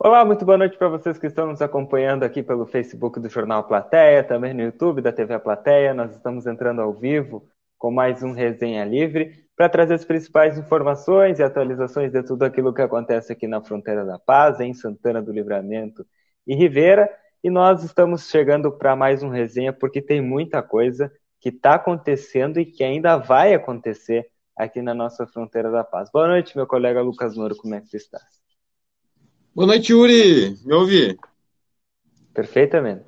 Olá, muito boa noite para vocês que estão nos acompanhando aqui pelo Facebook do Jornal Plateia, também no YouTube da TV Plateia. Nós estamos entrando ao vivo com mais um Resenha Livre para trazer as principais informações e atualizações de tudo aquilo que acontece aqui na Fronteira da Paz, em Santana do Livramento e Rivera. E nós estamos chegando para mais um resenha porque tem muita coisa que está acontecendo e que ainda vai acontecer aqui na nossa Fronteira da Paz. Boa noite, meu colega Lucas Moro, como é que você está? Boa noite, Yuri. Me ouve? Perfeitamente.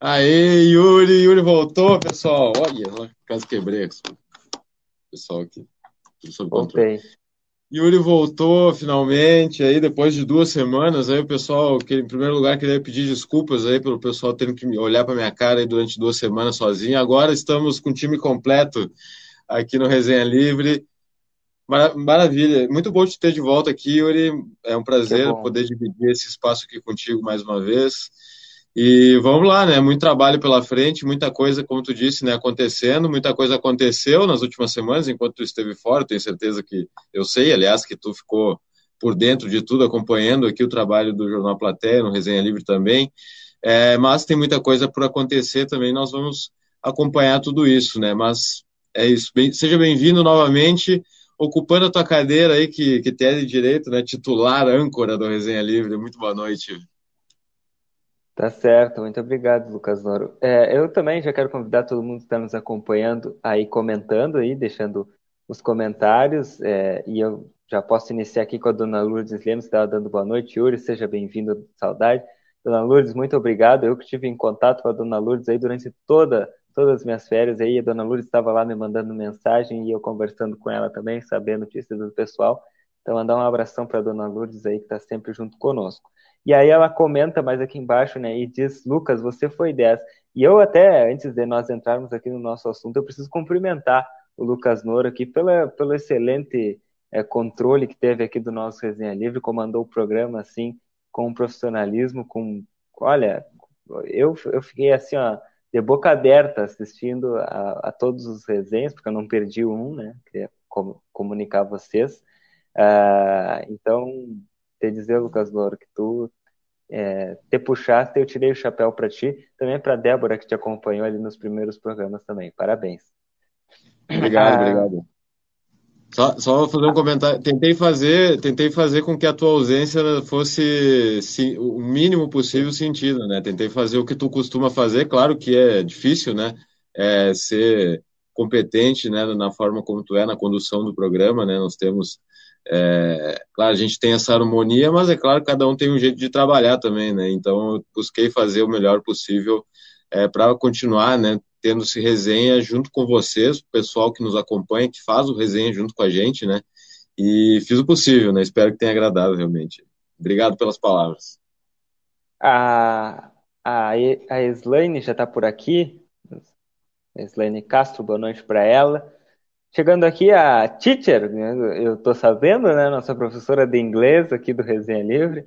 Aê, Yuri, Yuri voltou, pessoal. Olha, quase quebrei. Pessoal aqui. Tudo sob controle. Yuri voltou finalmente, aí depois de duas semanas, aí o pessoal, que, em primeiro lugar, queria pedir desculpas aí pelo pessoal tendo que olhar para minha cara aí durante duas semanas sozinho. Agora estamos com o time completo aqui no Resenha Livre. Maravilha, muito bom te ter de volta aqui, Yuri. É um prazer poder dividir esse espaço aqui contigo mais uma vez. E vamos lá, né? Muito trabalho pela frente, muita coisa, como tu disse, né, acontecendo, muita coisa aconteceu nas últimas semanas, enquanto tu esteve fora, tenho certeza que eu sei, aliás, que tu ficou por dentro de tudo, acompanhando aqui o trabalho do Jornal Platéia, no Resenha Livre também. É, mas tem muita coisa por acontecer também, nós vamos acompanhar tudo isso, né? Mas é isso. Bem, seja bem-vindo novamente ocupando a tua cadeira aí, que, que tem direito, né? Titular, âncora do Resenha Livre. Muito boa noite. Tá certo, muito obrigado, Lucas Noro. É, eu também já quero convidar todo mundo que está nos acompanhando aí, comentando aí, deixando os comentários, é, e eu já posso iniciar aqui com a dona Lourdes Lemos, que estava dando boa noite. Yuri, seja bem-vindo, saudade. Dona Lourdes, muito obrigado. Eu que estive em contato com a dona Lourdes aí durante toda todas as minhas férias aí, a dona Lourdes estava lá me mandando mensagem e eu conversando com ela também, sabendo notícias do pessoal. Então, mandar um abração para a dona Lourdes aí, que está sempre junto conosco. E aí ela comenta mais aqui embaixo, né, e diz, Lucas, você foi 10. E eu até, antes de nós entrarmos aqui no nosso assunto, eu preciso cumprimentar o Lucas Noura aqui pela, pelo excelente é, controle que teve aqui do nosso Resenha Livre, comandou o programa, assim, com profissionalismo, com, olha, eu, eu fiquei assim, ó, de boca aberta assistindo a, a, todos os resenhas, porque eu não perdi um, né? Queria com, comunicar a vocês. Uh, então, te dizer, Lucas Louro, que tu é, te puxaste, eu tirei o chapéu para ti, também para Débora, que te acompanhou ali nos primeiros programas também. Parabéns. Obrigado, ah, obrigado. Só, só fazer um comentário. Tentei fazer, tentei fazer com que a tua ausência fosse o mínimo possível sentido, né? Tentei fazer o que tu costuma fazer. Claro que é difícil, né? É ser competente, né? Na forma como tu é na condução do programa, né? Nós temos, é, claro, a gente tem essa harmonia, mas é claro que cada um tem um jeito de trabalhar também, né? Então eu busquei fazer o melhor possível é, para continuar, né? Tendo esse resenha junto com vocês, o pessoal que nos acompanha, que faz o resenha junto com a gente, né? E fiz o possível, né? Espero que tenha agradado realmente. Obrigado pelas palavras. A, a, a Slaine já está por aqui. A Slaine Castro, boa noite para ela. Chegando aqui a teacher, né? eu estou sabendo, né? Nossa professora de inglês aqui do Resenha Livre.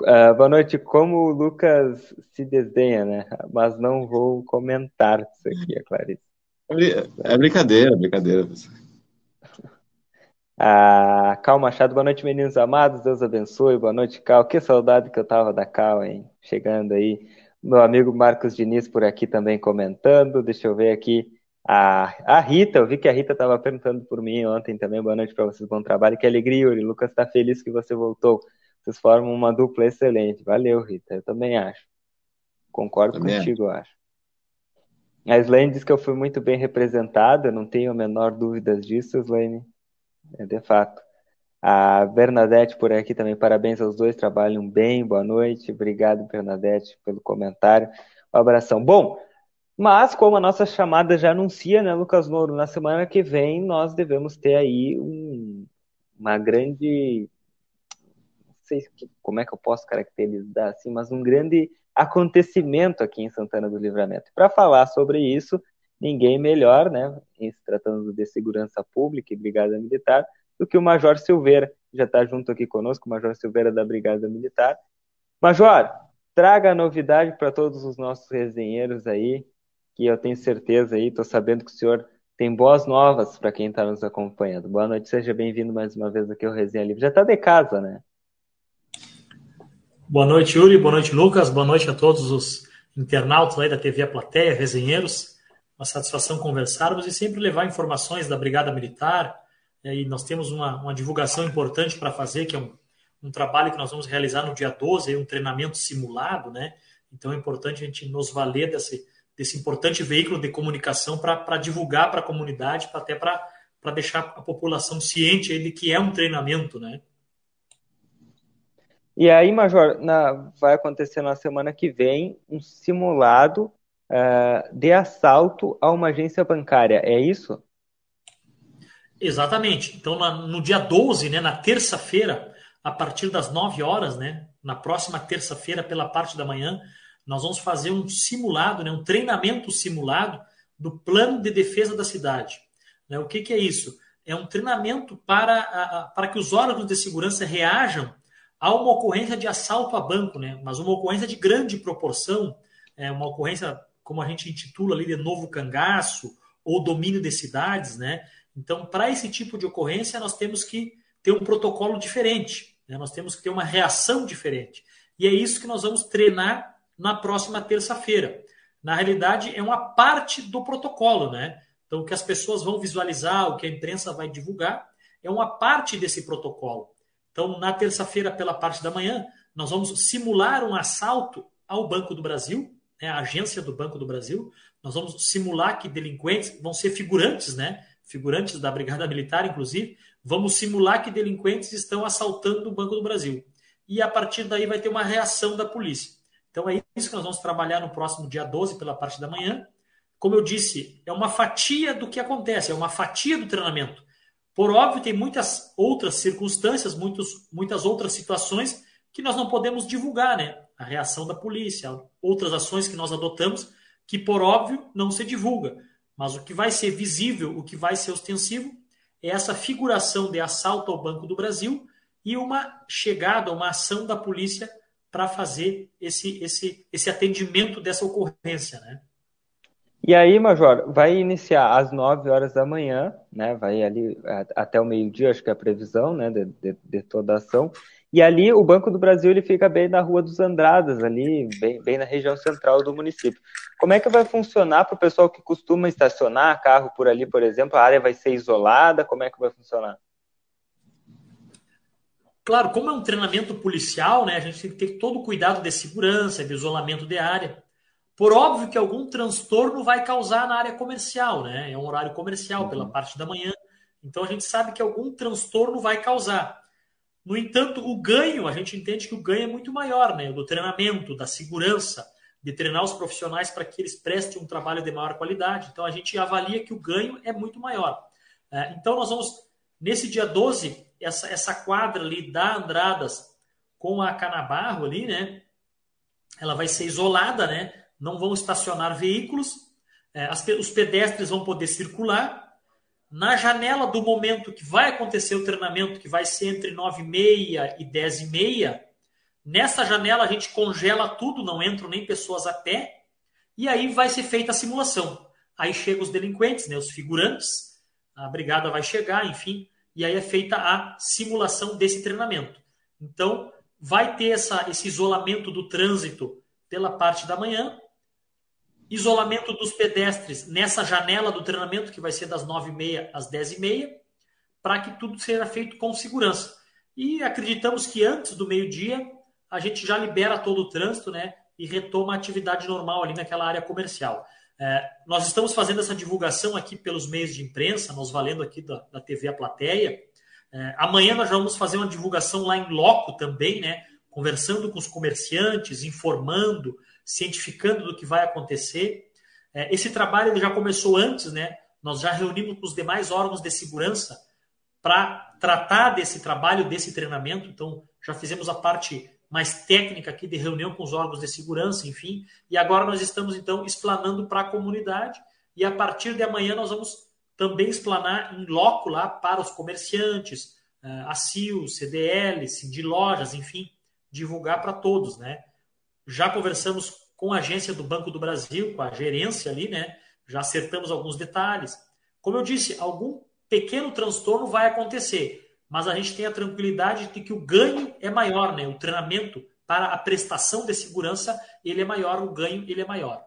Uh, boa noite. Como o Lucas se desdenha, né? Mas não vou comentar isso aqui, é Clarice. É brincadeira, é brincadeira. Ah, Cal Machado, boa noite, meninos amados. Deus abençoe. Boa noite, Cal. Que saudade que eu tava da Cal, hein? Chegando aí. Meu amigo Marcos Diniz por aqui também comentando. Deixa eu ver aqui. A, a Rita, eu vi que a Rita estava perguntando por mim ontem também. Boa noite para vocês, bom trabalho. Que alegria, Yuri. Lucas está feliz que você voltou. Vocês formam uma dupla excelente. Valeu, Rita. Eu também acho. Concordo também contigo, acho. A Slane diz que eu fui muito bem representada, não tenho a menor dúvida disso, Slane. É de fato. A Bernadette por aqui também, parabéns aos dois, trabalham bem, boa noite. Obrigado, Bernadette, pelo comentário. Um abração. Bom, mas como a nossa chamada já anuncia, né, Lucas Nouro, na semana que vem nós devemos ter aí um, uma grande sei como é que eu posso caracterizar assim, mas um grande acontecimento aqui em Santana do Livramento. Para falar sobre isso, ninguém melhor, né, em se tratando de segurança pública e Brigada Militar, do que o Major Silveira, que já está junto aqui conosco, o Major Silveira da Brigada Militar. Major, traga a novidade para todos os nossos resenheiros aí, que eu tenho certeza aí, estou sabendo que o senhor tem boas novas para quem está nos acompanhando. Boa noite, seja bem-vindo mais uma vez aqui ao Resenha Livre. Já está de casa, né? Boa noite, Yuri. Boa noite, Lucas. Boa noite a todos os internautas aí da TV A Plateia, resenheiros. Uma satisfação conversarmos e sempre levar informações da Brigada Militar. E nós temos uma, uma divulgação importante para fazer, que é um, um trabalho que nós vamos realizar no dia 12, um treinamento simulado, né? Então é importante a gente nos valer desse, desse importante veículo de comunicação para divulgar para a comunidade, pra, até para deixar a população ciente de que é um treinamento, né? E aí, Major, na, vai acontecer na semana que vem um simulado uh, de assalto a uma agência bancária, é isso? Exatamente. Então, na, no dia 12, né, na terça-feira, a partir das 9 horas, né, na próxima terça-feira, pela parte da manhã, nós vamos fazer um simulado, né, um treinamento simulado do plano de defesa da cidade. Né, o que, que é isso? É um treinamento para, a, para que os órgãos de segurança reajam há uma ocorrência de assalto a banco, né? mas uma ocorrência de grande proporção, é uma ocorrência, como a gente intitula ali, de novo cangaço ou domínio de cidades. Né? Então, para esse tipo de ocorrência, nós temos que ter um protocolo diferente, né? nós temos que ter uma reação diferente. E é isso que nós vamos treinar na próxima terça-feira. Na realidade, é uma parte do protocolo, né? Então, o que as pessoas vão visualizar, o que a imprensa vai divulgar, é uma parte desse protocolo. Então, na terça-feira, pela parte da manhã, nós vamos simular um assalto ao Banco do Brasil, né, a agência do Banco do Brasil. Nós vamos simular que delinquentes vão ser figurantes, né? Figurantes da Brigada Militar, inclusive. Vamos simular que delinquentes estão assaltando o Banco do Brasil. E a partir daí vai ter uma reação da polícia. Então é isso que nós vamos trabalhar no próximo dia 12, pela parte da manhã. Como eu disse, é uma fatia do que acontece, é uma fatia do treinamento. Por óbvio, tem muitas outras circunstâncias, muitos, muitas outras situações que nós não podemos divulgar, né? A reação da polícia, outras ações que nós adotamos, que por óbvio não se divulga. Mas o que vai ser visível, o que vai ser ostensivo, é essa figuração de assalto ao Banco do Brasil e uma chegada, uma ação da polícia para fazer esse, esse, esse atendimento dessa ocorrência, né? E aí, Major, vai iniciar às 9 horas da manhã, né? Vai ali até o meio-dia, acho que é a previsão, né? De, de, de, toda a ação. E ali o Banco do Brasil ele fica bem na Rua dos Andradas, ali, bem, bem na região central do município. Como é que vai funcionar para o pessoal que costuma estacionar carro por ali, por exemplo? A área vai ser isolada? Como é que vai funcionar? Claro, como é um treinamento policial, né? A gente tem que ter todo o cuidado de segurança, de isolamento de área. Por óbvio que algum transtorno vai causar na área comercial, né? É um horário comercial uhum. pela parte da manhã. Então a gente sabe que algum transtorno vai causar. No entanto, o ganho, a gente entende que o ganho é muito maior, né? Do treinamento, da segurança, de treinar os profissionais para que eles prestem um trabalho de maior qualidade. Então a gente avalia que o ganho é muito maior. É, então nós vamos, nesse dia 12, essa, essa quadra ali da Andradas com a Canabarro ali, né? Ela vai ser isolada, né? Não vão estacionar veículos, é, as, os pedestres vão poder circular. Na janela do momento que vai acontecer o treinamento, que vai ser entre 9 e meia e 10 e meia, nessa janela a gente congela tudo, não entram nem pessoas a pé, e aí vai ser feita a simulação. Aí chegam os delinquentes, né, os figurantes, a brigada vai chegar, enfim, e aí é feita a simulação desse treinamento. Então, vai ter essa, esse isolamento do trânsito pela parte da manhã, isolamento dos pedestres nessa janela do treinamento, que vai ser das 9h30 às 10h30, para que tudo seja feito com segurança. E acreditamos que antes do meio-dia a gente já libera todo o trânsito né, e retoma a atividade normal ali naquela área comercial. É, nós estamos fazendo essa divulgação aqui pelos meios de imprensa, nos valendo aqui da, da TV A Plateia. É, amanhã nós vamos fazer uma divulgação lá em loco também, né? Conversando com os comerciantes, informando, cientificando do que vai acontecer. É, esse trabalho ele já começou antes, né? Nós já reunimos com os demais órgãos de segurança para tratar desse trabalho, desse treinamento. Então, já fizemos a parte mais técnica aqui de reunião com os órgãos de segurança, enfim. E agora nós estamos, então, explanando para a comunidade. E a partir de amanhã nós vamos também explanar em loco lá para os comerciantes, é, a CIO, CDL, de lojas, enfim, divulgar para todos, né? Já conversamos com a agência do Banco do Brasil, com a gerência ali, né? Já acertamos alguns detalhes. Como eu disse, algum pequeno transtorno vai acontecer, mas a gente tem a tranquilidade de que o ganho é maior, né? O treinamento para a prestação de segurança, ele é maior, o ganho ele é maior.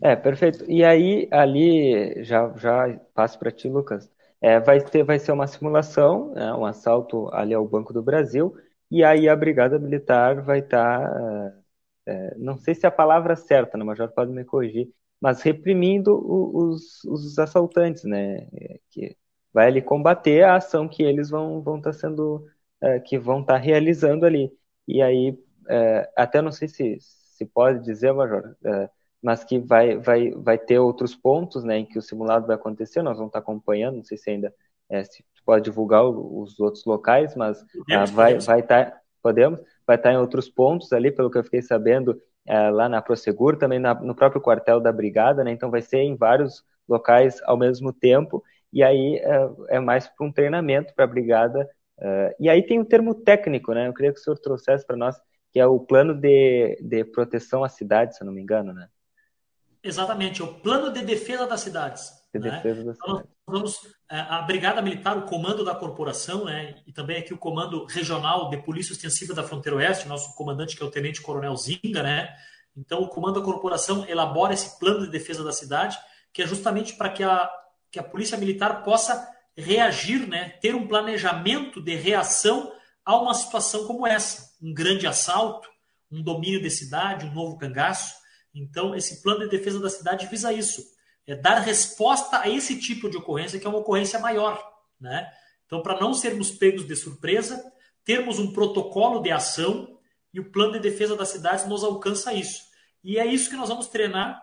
É, perfeito. E aí, ali, já, já passo para ti, Lucas. É, vai, ter, vai ser uma simulação, né, um assalto ali ao Banco do Brasil, e aí a Brigada Militar vai estar, tá, é, não sei se é a palavra certa, né, o Major pode me corrigir, mas reprimindo os, os assaltantes, né, que vai ali combater a ação que eles vão vão estar tá sendo, é, que vão estar tá realizando ali. E aí, é, até não sei se, se pode dizer, Major, é, mas que vai, vai, vai ter outros pontos né, em que o simulado vai acontecer, nós vamos estar acompanhando, não sei se ainda é, se pode divulgar os outros locais, mas podemos, ah, vai, podemos. vai estar, podemos, vai estar em outros pontos ali, pelo que eu fiquei sabendo, é, lá na Prosegur, também na, no próprio quartel da Brigada, né, então vai ser em vários locais ao mesmo tempo, e aí é, é mais para um treinamento para a Brigada, é, e aí tem o termo técnico, né, eu queria que o senhor trouxesse para nós, que é o plano de, de proteção à cidade, se eu não me engano, né? Exatamente, é o plano de defesa das cidades. De né? defesa das então, cidades. vamos, é, a Brigada Militar, o comando da corporação, né, e também aqui o comando regional de Polícia Ostensiva da Fronteira Oeste, nosso comandante que é o Tenente Coronel Zinga, né? Então o comando da corporação elabora esse plano de defesa da cidade, que é justamente para que a, que a Polícia Militar possa reagir, né, ter um planejamento de reação a uma situação como essa, um grande assalto, um domínio de cidade, um novo cangaço. Então, esse plano de defesa da cidade visa isso, é dar resposta a esse tipo de ocorrência, que é uma ocorrência maior. Né? Então, para não sermos pegos de surpresa, termos um protocolo de ação e o plano de defesa da cidade nos alcança isso. E é isso que nós vamos treinar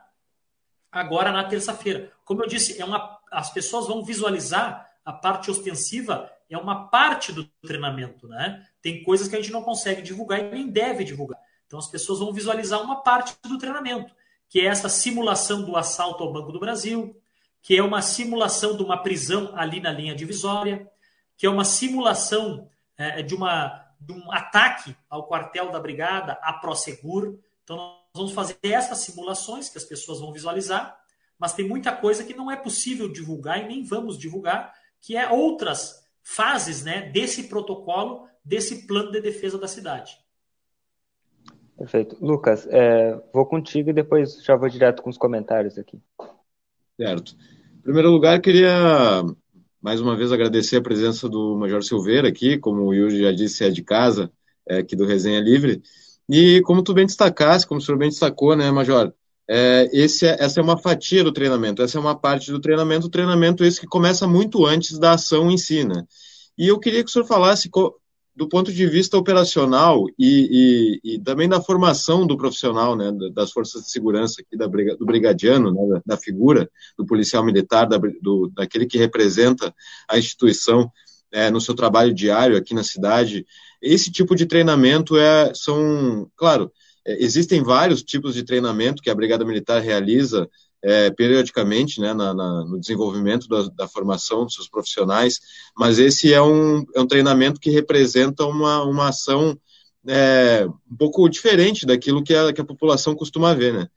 agora na terça-feira. Como eu disse, é uma, as pessoas vão visualizar a parte ostensiva é uma parte do treinamento, né? Tem coisas que a gente não consegue divulgar e nem deve divulgar. Então as pessoas vão visualizar uma parte do treinamento, que é essa simulação do assalto ao Banco do Brasil, que é uma simulação de uma prisão ali na linha divisória, que é uma simulação é, de, uma, de um ataque ao quartel da brigada, a Prosegur. Então nós vamos fazer essas simulações que as pessoas vão visualizar, mas tem muita coisa que não é possível divulgar e nem vamos divulgar, que é outras fases né, desse protocolo, desse plano de defesa da cidade. Perfeito. Lucas, é, vou contigo e depois já vou direto com os comentários aqui. Certo. Em primeiro lugar, queria mais uma vez agradecer a presença do Major Silveira aqui, como o Yuri já disse, é de casa, é aqui do Resenha Livre. E como tu bem destacaste, como o senhor bem destacou, né, Major, é, esse é, essa é uma fatia do treinamento, essa é uma parte do treinamento, o treinamento esse que começa muito antes da ação em si, né? E eu queria que o senhor falasse do ponto de vista operacional e, e, e, também da formação do profissional, né, das forças de segurança aqui da, do brigadiano, né, da, figura do policial militar, da, do, daquele que representa a instituição é, no seu trabalho diário aqui na cidade, esse tipo de treinamento é, são, claro, é, existem vários tipos de treinamento que a Brigada Militar realiza é, periodicamente né, na, na, no desenvolvimento da, da, formação dos seus profissionais, mas esse é um, é um treinamento que representa uma, uma ação é, um pouco diferente daquilo que a, que a população costuma ver, né?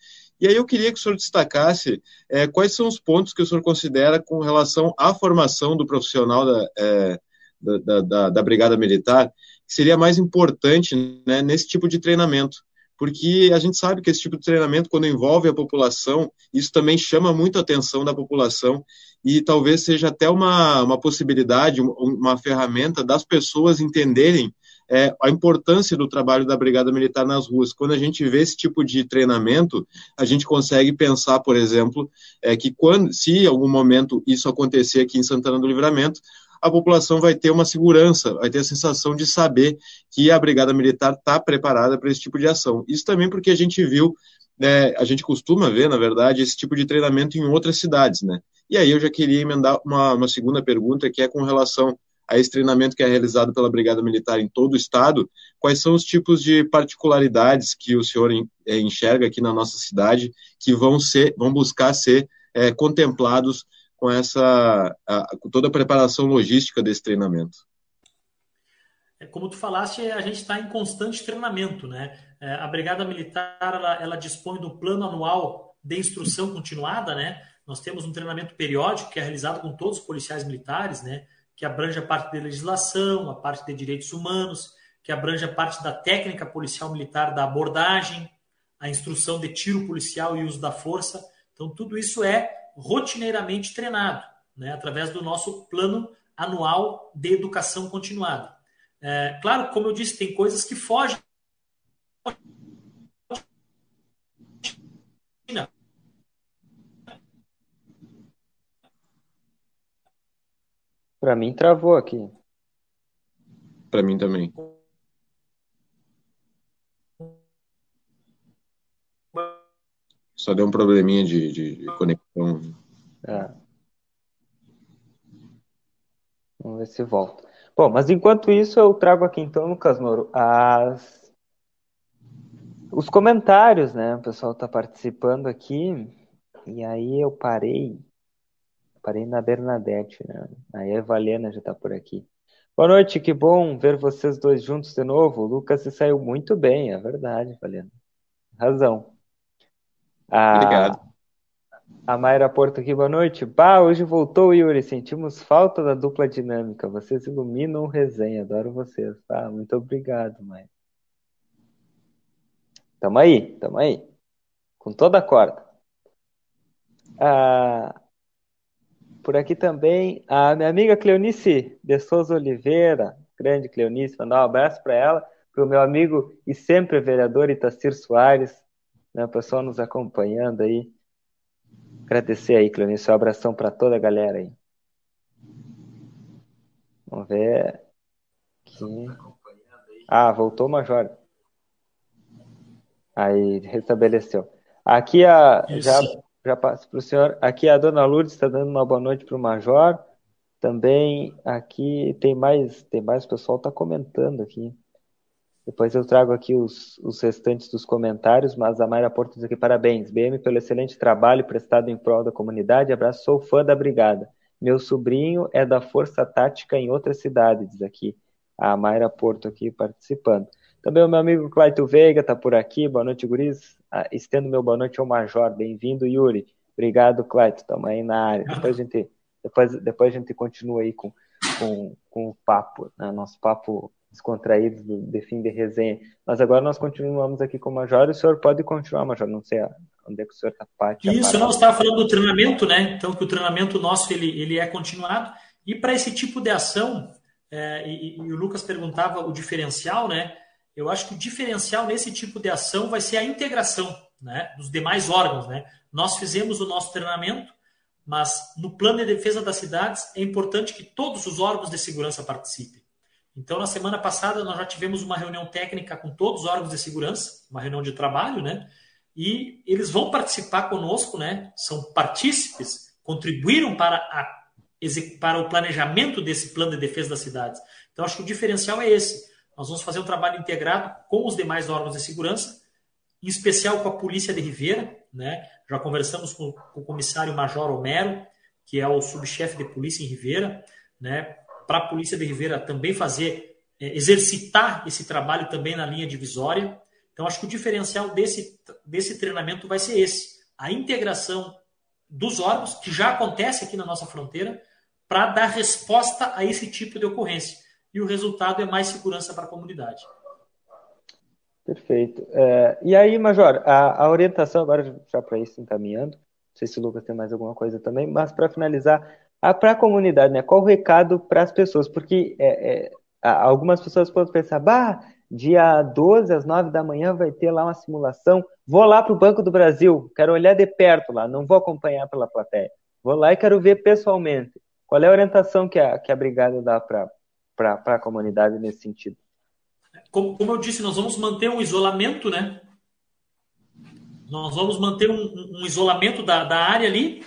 E aí eu queria que o senhor destacasse é, quais são os pontos que o senhor considera com relação à formação do profissional da, é, da, da, da, Brigada Militar, que seria mais importante né, nesse tipo de treinamento porque a gente sabe que esse tipo de treinamento, quando envolve a população, isso também chama muito a atenção da população e talvez seja até uma, uma possibilidade, uma ferramenta das pessoas entenderem é, a importância do trabalho da Brigada Militar nas ruas. Quando a gente vê esse tipo de treinamento, a gente consegue pensar, por exemplo, é, que quando, se em algum momento isso acontecer aqui em Santana do Livramento, a população vai ter uma segurança, vai ter a sensação de saber que a Brigada Militar está preparada para esse tipo de ação. Isso também porque a gente viu, né, a gente costuma ver, na verdade, esse tipo de treinamento em outras cidades, né? E aí eu já queria emendar uma, uma segunda pergunta, que é com relação a esse treinamento que é realizado pela Brigada Militar em todo o estado, quais são os tipos de particularidades que o senhor eh, enxerga aqui na nossa cidade que vão ser, vão buscar ser é, contemplados com essa a, com toda a preparação logística desse treinamento? É, como tu falaste, a gente está em constante treinamento, né? É, a Brigada Militar ela, ela dispõe do plano anual de instrução continuada, né? Nós temos um treinamento periódico que é realizado com todos os policiais militares, né? Que abrange a parte de legislação, a parte de direitos humanos. que abrange a parte da técnica policial militar, da abordagem, a instrução de tiro policial e uso da força. Então, tudo isso é rotineiramente treinado, né, através do nosso plano anual de educação continuada. É, claro, como eu disse, tem coisas que fogem. Para mim travou aqui. Para mim também. Só deu um probleminha de, de, de conexão. É. Vamos ver se volta. Bom, mas enquanto isso, eu trago aqui então, Lucas Moro, as... os comentários, né? O pessoal está participando aqui. E aí eu parei. Parei na Bernadette, né? Aí a Valena já está por aqui. Boa noite, que bom ver vocês dois juntos de novo. O Lucas se saiu muito bem, é verdade, Valena. Razão. A, Obrigado. A Mayra Porto aqui, boa noite. Bah, hoje voltou, Yuri. Sentimos falta da dupla dinâmica. Vocês iluminam o resenha. Adoro vocês. Tá? Muito obrigado, Mayra. Tamo aí, tamo aí. Com toda a corda. Ah, por aqui também, a minha amiga Cleonice de Souza Oliveira, grande Cleonice, mandar um abraço para ela, para o meu amigo e sempre vereador Itacir Soares, né, o pessoal nos acompanhando aí. Agradecer aí, Cleonice, um abração para toda a galera aí. Vamos ver. Ah, voltou o Major. Aí, restabeleceu. Aqui a. Já, já passo para o senhor. Aqui a dona Lourdes está dando uma boa noite para o Major. Também aqui tem mais, tem mais, o pessoal está comentando aqui. Depois eu trago aqui os, os restantes dos comentários, mas a Mayra Porto diz aqui, parabéns, BM, pelo excelente trabalho prestado em prol da comunidade, abraço, sou fã da brigada. Meu sobrinho é da Força Tática em outra cidade, diz aqui a Mayra Porto aqui participando. Também o meu amigo Claito Veiga está por aqui, boa noite, guris. Ah, estendo meu boa noite ao Major, bem-vindo, Yuri. Obrigado, Claito, estamos aí na área. Depois a gente, depois, depois a gente continua aí com, com, com o papo, né? nosso papo descontraídos de fim de resenha. Mas agora nós continuamos aqui com o Major e o senhor pode continuar, Major. Não sei onde é que o senhor está parte. Isso, não, estava falando do treinamento, né? Então, que o treinamento nosso ele, ele é continuado. E para esse tipo de ação, é, e, e, o Lucas perguntava o diferencial, né? Eu acho que o diferencial nesse tipo de ação vai ser a integração né, dos demais órgãos. Né? Nós fizemos o nosso treinamento, mas no plano de defesa das cidades é importante que todos os órgãos de segurança participem. Então, na semana passada, nós já tivemos uma reunião técnica com todos os órgãos de segurança, uma reunião de trabalho, né? E eles vão participar conosco, né? São partícipes, contribuíram para, a, para o planejamento desse plano de defesa das cidades. Então, acho que o diferencial é esse. Nós vamos fazer um trabalho integrado com os demais órgãos de segurança, em especial com a Polícia de Ribeira, né? Já conversamos com, com o comissário Major Homero, que é o subchefe de polícia em Ribeira, né? Para a Polícia de Ribeira também fazer, é, exercitar esse trabalho também na linha divisória. Então, acho que o diferencial desse, desse treinamento vai ser esse: a integração dos órgãos, que já acontece aqui na nossa fronteira, para dar resposta a esse tipo de ocorrência. E o resultado é mais segurança para a comunidade. Perfeito. É, e aí, Major, a, a orientação, agora já para isso encaminhando, não sei se o Lucas tem mais alguma coisa também, mas para finalizar, ah, para a comunidade, né? Qual o recado para as pessoas? Porque é, é, algumas pessoas podem pensar, bah, dia 12 às 9 da manhã vai ter lá uma simulação, vou lá para o Banco do Brasil, quero olhar de perto lá, não vou acompanhar pela plateia. Vou lá e quero ver pessoalmente. Qual é a orientação que a, que a brigada dá para a comunidade nesse sentido? Como, como eu disse, nós vamos manter um isolamento, né? Nós vamos manter um, um isolamento da, da área ali,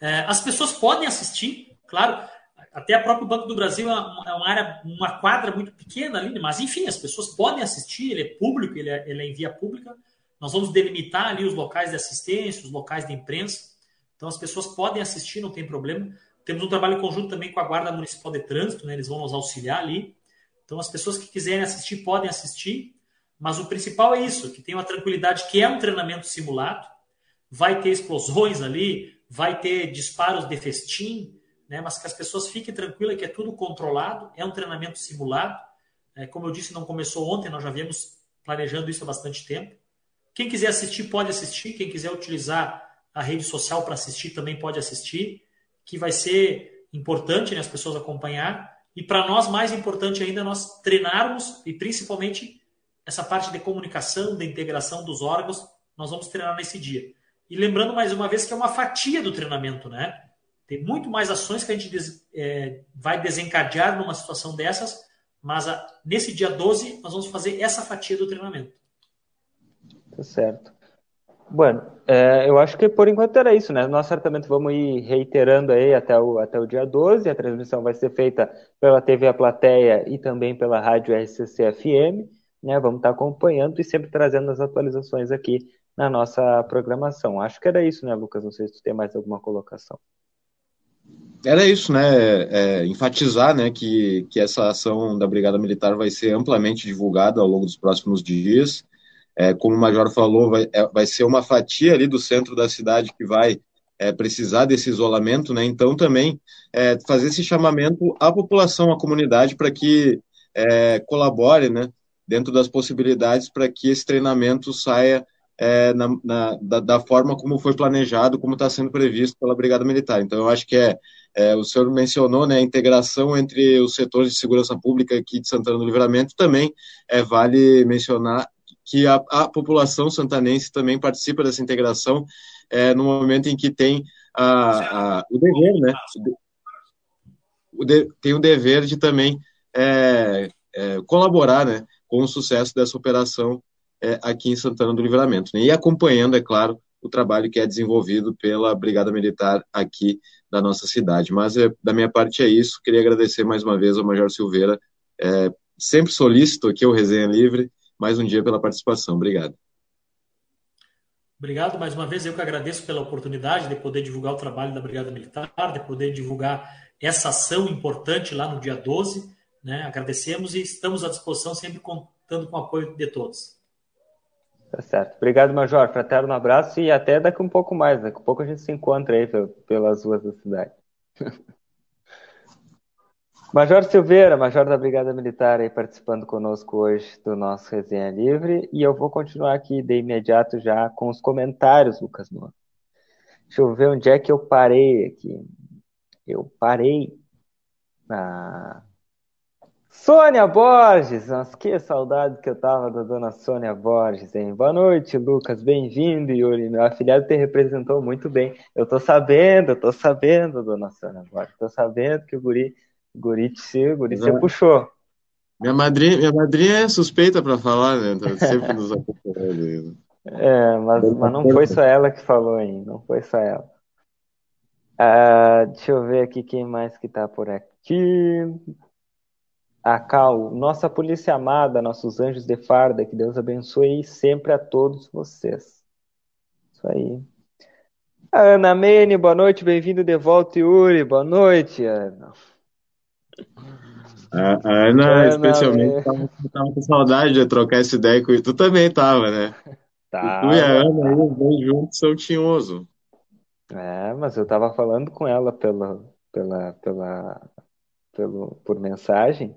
as pessoas podem assistir, claro, até a própria Banco do Brasil é uma, é uma, área, uma quadra muito pequena ali, mas enfim, as pessoas podem assistir, ele é público, ele é, ele é em via pública. Nós vamos delimitar ali os locais de assistência, os locais de imprensa. Então as pessoas podem assistir, não tem problema. Temos um trabalho conjunto também com a Guarda Municipal de Trânsito, né? eles vão nos auxiliar ali. Então as pessoas que quiserem assistir podem assistir, mas o principal é isso, que tem uma tranquilidade, que é um treinamento simulado, vai ter explosões ali, vai ter disparos de festim, né? mas que as pessoas fiquem tranquilas que é tudo controlado, é um treinamento simulado. É, como eu disse, não começou ontem, nós já viemos planejando isso há bastante tempo. Quem quiser assistir, pode assistir. Quem quiser utilizar a rede social para assistir, também pode assistir. Que vai ser importante né, as pessoas acompanhar. E para nós, mais importante ainda, nós treinarmos e principalmente essa parte de comunicação, de integração dos órgãos, nós vamos treinar nesse dia. E lembrando mais uma vez que é uma fatia do treinamento, né? Tem muito mais ações que a gente des, é, vai desencadear numa situação dessas, mas a, nesse dia 12 nós vamos fazer essa fatia do treinamento. Tá certo. Bueno, é, eu acho que por enquanto era isso, né? Nós certamente vamos ir reiterando aí até o, até o dia 12. A transmissão vai ser feita pela TV A Plateia e também pela Rádio RCC FM. Né? Vamos estar acompanhando e sempre trazendo as atualizações aqui na nossa programação. Acho que era isso, né, Lucas? Não sei se tu tem mais alguma colocação. Era isso, né? É, enfatizar né, que, que essa ação da Brigada Militar vai ser amplamente divulgada ao longo dos próximos dias. É, como o Major falou, vai, é, vai ser uma fatia ali do centro da cidade que vai é, precisar desse isolamento, né? Então também é, fazer esse chamamento à população, à comunidade, para que é, colabore, né? Dentro das possibilidades para que esse treinamento saia é, na, na, da, da, forma como foi planejado, como está sendo previsto pela Brigada Militar. Então, eu acho que é, é, o senhor mencionou né, a integração entre os setores de segurança pública aqui de Santana do Livramento, também é, vale mencionar que a, a população santanense também participa dessa integração é, no momento em que tem a, a, o dever, né? O de, tem o dever de também é, é, colaborar né, com o sucesso dessa operação é, aqui em Santana do Livramento. Né? E acompanhando, é claro, o trabalho que é desenvolvido pela Brigada Militar aqui da nossa cidade. Mas é, da minha parte é isso. Queria agradecer mais uma vez ao Major Silveira, é, sempre solícito aqui o Resenha Livre, mais um dia pela participação. Obrigado. Obrigado mais uma vez. Eu que agradeço pela oportunidade de poder divulgar o trabalho da Brigada Militar, de poder divulgar essa ação importante lá no dia 12. Né? Agradecemos e estamos à disposição, sempre contando com o apoio de todos. Tá certo. Obrigado, Major. Fraterno abraço e até daqui um pouco mais. Daqui a pouco a gente se encontra aí pelas ruas da cidade. Major Silveira, Major da Brigada Militar, aí participando conosco hoje do nosso Resenha Livre. E eu vou continuar aqui de imediato já com os comentários, Lucas Moura. Deixa eu ver onde é que eu parei aqui. Eu parei na. Sônia Borges! Nossa, que saudade que eu tava da dona Sônia Borges, hein? Boa noite, Lucas. Bem-vindo, Yuri. Meu afilhado te representou muito bem. Eu tô sabendo, eu tô sabendo, dona Sônia Borges. Tô sabendo que o guri Gurice, Gurice puxou. Minha madrinha, minha madrinha é suspeita para falar, né? Então, sempre nos acompanhando. É, mas, mas não foi só ela que falou, hein? Não foi só ela. Ah, deixa eu ver aqui quem mais que tá por aqui. A Cal, nossa polícia amada, nossos anjos de farda, que Deus abençoe sempre a todos vocês. Isso aí. A Ana Mene, boa noite, bem-vindo de volta, Yuri. Boa noite, Ana. A, a Ana, especialmente, tava, tava, com saudade de trocar essa ideia com tu também tava, né? Tá. Tu e a Ana aí, os dois juntos são tinhoso. É, mas eu tava falando com ela pela, pela, pela, pelo, por mensagem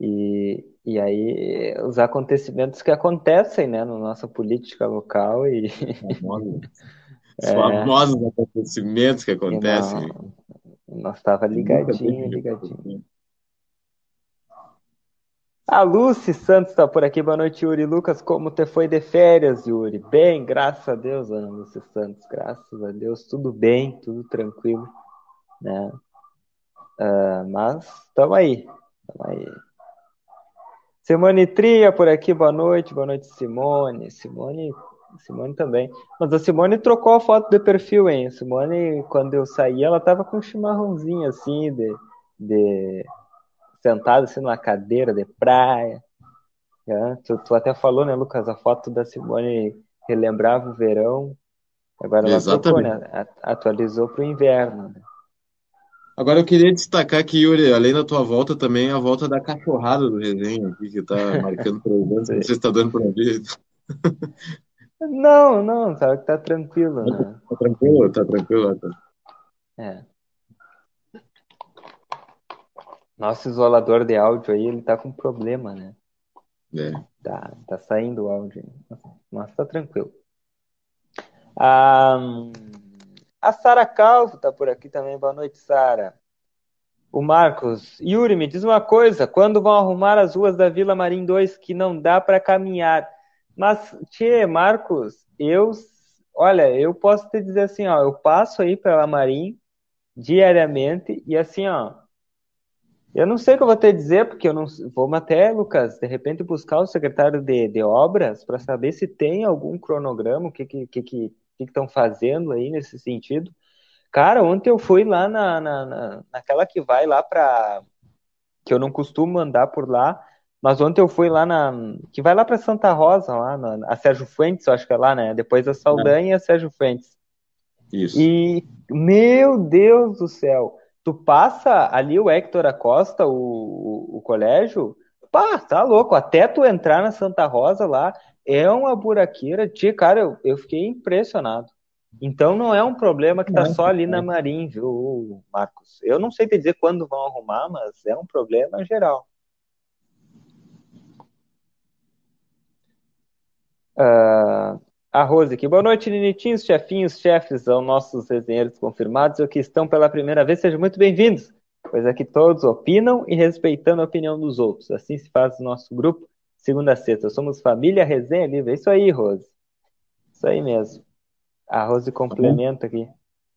e, e aí os acontecimentos que acontecem, né, na nossa política local e os famosos é, acontecimentos que acontecem. Não, nós tava ligadinho, ligadinho. A Lucy Santos está por aqui. Boa noite, Yuri. Lucas, como te foi de férias, Yuri? Bem, graças a Deus, Ana Lucy Santos. Graças a Deus, tudo bem, tudo tranquilo, né? Uh, mas estamos aí, tamo aí. Simone Tria por aqui, boa noite, boa noite, Simone. Simone Simone também. Mas a Simone trocou a foto de perfil, hein? A Simone, quando eu saí, ela tava com um chimarrãozinho assim, de, de sentada assim numa cadeira de praia. É, tu, tu, até falou, né, Lucas? A foto da Simone relembrava o verão. Agora ela trocou, né? Atualizou para o inverno. Né? Agora eu queria destacar que, Yuri, além da tua volta, também a volta da cachorrada do resenha aqui, que tá marcando presença. Não sei se está dando para ver. Não, não, sabe que tá tranquilo, né? Tá tranquilo, tá tranquilo. Tá. É. Nosso isolador de áudio aí, ele tá com problema, né? É. Tá, tá saindo o áudio. Mas tá tranquilo. Ah, a Sara Calvo tá por aqui também. Boa noite, Sara. O Marcos. Yuri, me diz uma coisa. Quando vão arrumar as ruas da Vila Marim 2 que não dá para caminhar? Mas, Tchê, Marcos, eu... Olha, eu posso te dizer assim, ó. Eu passo aí pela Marim diariamente e assim, ó eu não sei o que eu vou ter a dizer, porque eu não. Vamos até, Lucas, de repente buscar o secretário de, de obras para saber se tem algum cronograma, o que que que que estão fazendo aí nesse sentido. Cara, ontem eu fui lá na, na, na naquela que vai lá para que eu não costumo andar por lá, mas ontem eu fui lá na que vai lá para Santa Rosa, lá na, a Sérgio Fuentes, eu acho que é lá, né? Depois a Saldanha e a Sérgio Fuentes. Isso. E meu Deus do céu, tu passa ali o Hector Acosta, o, o, o colégio, pá, tá louco. Até tu entrar na Santa Rosa lá, é uma buraqueira. Tia, cara, eu, eu fiquei impressionado. Então não é um problema que tá só ali na Marim, viu, Marcos? Eu não sei te dizer quando vão arrumar, mas é um problema geral. Uh, a Rose aqui. Boa noite, Ninitinhos, chefinhos, chefes, aos nossos resenheiros confirmados ou que estão pela primeira vez, sejam muito bem-vindos, pois aqui todos opinam e respeitando a opinião dos outros. Assim se faz o nosso grupo, segunda a sexta. Somos família Resenha Livre. É isso aí, Rose. Isso aí mesmo. A Rose complementa aqui.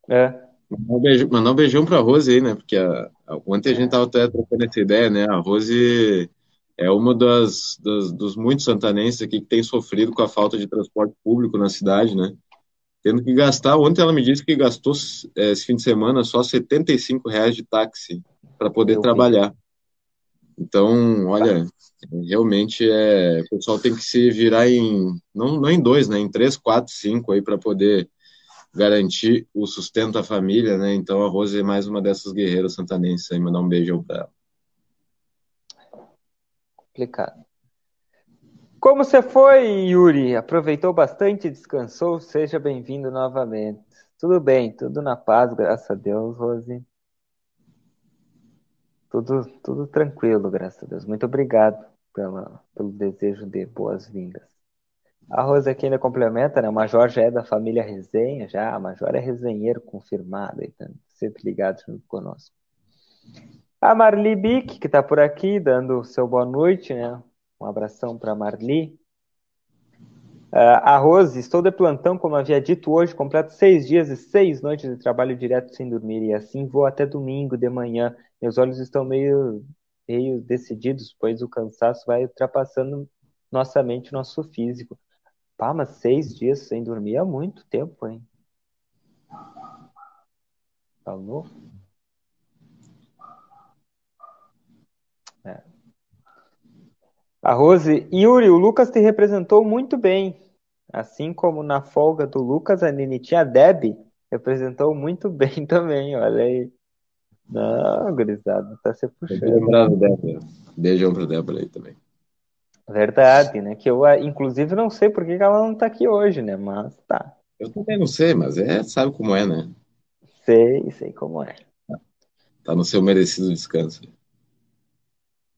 É. Mandar um, beijão, beijão pra Rose aí, né? Porque a, a, ontem a gente tava até trocando essa ideia, né? A Rose é uma das, das, dos muitos santanenses aqui que tem sofrido com a falta de transporte público na cidade, né? Tendo que gastar, ontem ela me disse que gastou é, esse fim de semana só 75 reais de táxi para poder Eu trabalhar. Vi. Então, olha, realmente é, o pessoal tem que se virar em, não, não em dois, né? Em três, quatro, cinco aí para poder garantir o sustento da família, né? Então a Rose é mais uma dessas guerreiras santanenses aí, mandar um beijão para ela complicado. Como você foi, Yuri? Aproveitou bastante, descansou? Seja bem-vindo novamente. Tudo bem, tudo na paz, graças a Deus, Rose. Tudo, tudo tranquilo, graças a Deus. Muito obrigado pela, pelo desejo de boas-vindas. A Rose aqui ainda complementa, né? O Major já é da família Resenha, já. O Major é resenheiro confirmado, então, sempre ligado junto conosco. A Marli Bic, que está por aqui, dando seu boa noite, né? Um abração para Marli. Uh, a Rose, estou de plantão, como havia dito hoje, completo seis dias e seis noites de trabalho direto sem dormir, e assim vou até domingo de manhã. Meus olhos estão meio, meio decididos, pois o cansaço vai ultrapassando nossa mente, nosso físico. Pá, mas seis dias sem dormir é muito tempo, hein? Tá É. A Rose, Yuri, o Lucas te representou muito bem. Assim como na folga do Lucas, a Ninitinha Deb representou muito bem também, olha aí. Não, gurizada, tá se puxando. Beijão pra Débora aí também. Verdade, né? Que eu, inclusive, não sei por que ela não tá aqui hoje, né? Mas tá. Eu também não sei, mas é, sabe como é, né? Sei, sei como é. Tá no seu merecido descanso.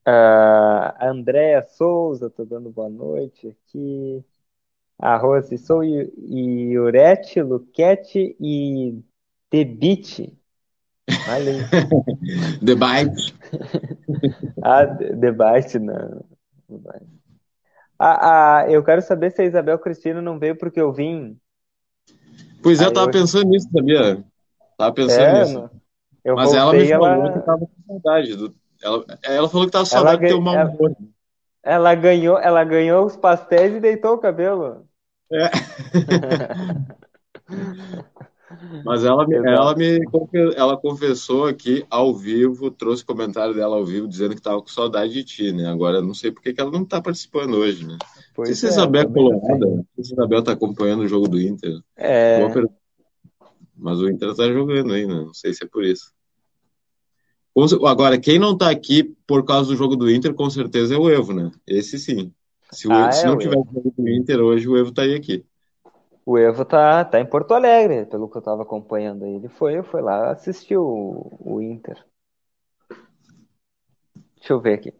Uh, Andréa Souza, tô dando boa noite aqui. A Rose Sou e Urete, Luquete e Debite. Aí. Debite. ah, debate não. Ah, ah, eu quero saber se a Isabel Cristina não veio porque eu vim. Pois é, eu tava pensando nisso, sabia? Tava pensando é, nisso. Mas ela me falou ela... que tava com saudade do, ela, ela falou que tava saudade de ter um mau humor. Ela ganhou, ela ganhou os pastéis e deitou o cabelo. É. Mas ela, ela me ela confessou aqui ao vivo, trouxe comentário dela ao vivo dizendo que tava com saudade de ti, né? Agora não sei por que ela não tá participando hoje, né? Pois não sei se a é, Isabel é colorada, se a Isabel tá acompanhando o jogo do Inter. É. Mas o Inter tá jogando aí, né? Não sei se é por isso. Agora, quem não tá aqui por causa do jogo do Inter, com certeza é o Evo, né? Esse sim. Se, o, ah, se é não tivesse jogo do Inter hoje, o Evo estaria aqui. O Evo tá, tá em Porto Alegre, pelo que eu tava acompanhando. Ele foi, foi lá assistiu o, o Inter. Deixa eu ver aqui.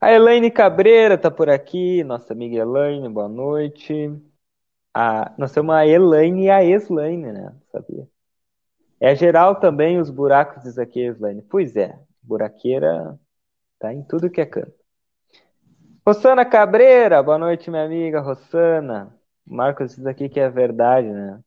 A Elaine Cabreira tá por aqui, nossa amiga Elaine, boa noite. A, nós temos a Elaine e a Eslaine, né? Sabia? É geral também os buracos diz aqui, Eslaine. Pois é, buraqueira tá em tudo que é canto. Rossana Cabreira, boa noite, minha amiga Rossana. Marcos diz aqui que é verdade, né?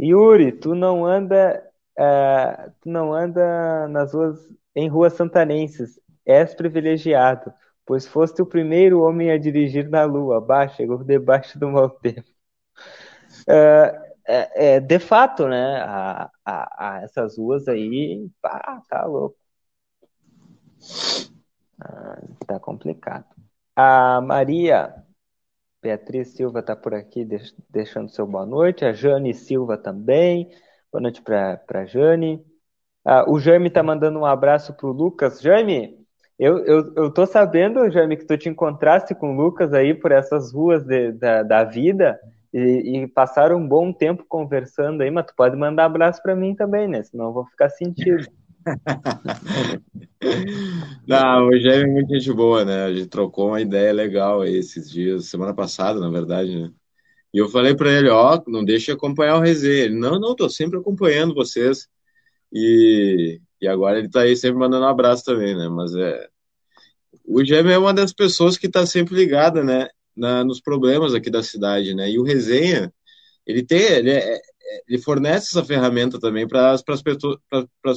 Yuri, tu não anda, uh, tu não anda nas ruas, em ruas santanenses. És privilegiado, pois foste o primeiro homem a dirigir na Lua. Bah, chegou debaixo do mau tempo. Uh, é, é, de fato, né? A, a, a essas ruas aí, pá, tá louco. Ah, tá complicado. A Maria Beatriz Silva está por aqui deixando seu boa noite. A Jane Silva também. Boa noite para a Jane. Ah, o Jaime está mandando um abraço para o Lucas. Jaime, eu, eu, eu tô sabendo, Jaime, que tu te encontraste com o Lucas aí por essas ruas de, da, da vida e, e, passaram um bom tempo conversando aí, mas tu pode mandar abraço para mim também, né? Senão eu vou ficar sentido. Não, o Jaime é muito gente boa, né? A gente trocou uma ideia legal aí esses dias, semana passada, na verdade, né? E eu falei para ele, ó, não deixe de acompanhar o resenha. Ele, não, não, tô sempre acompanhando vocês. E, e agora ele tá aí sempre mandando um abraço também, né? Mas é. O Jaime é uma das pessoas que tá sempre ligada, né? Na, nos problemas aqui da cidade, né? E o resenha, ele tem, ele é, ele fornece essa ferramenta também para as pessoas,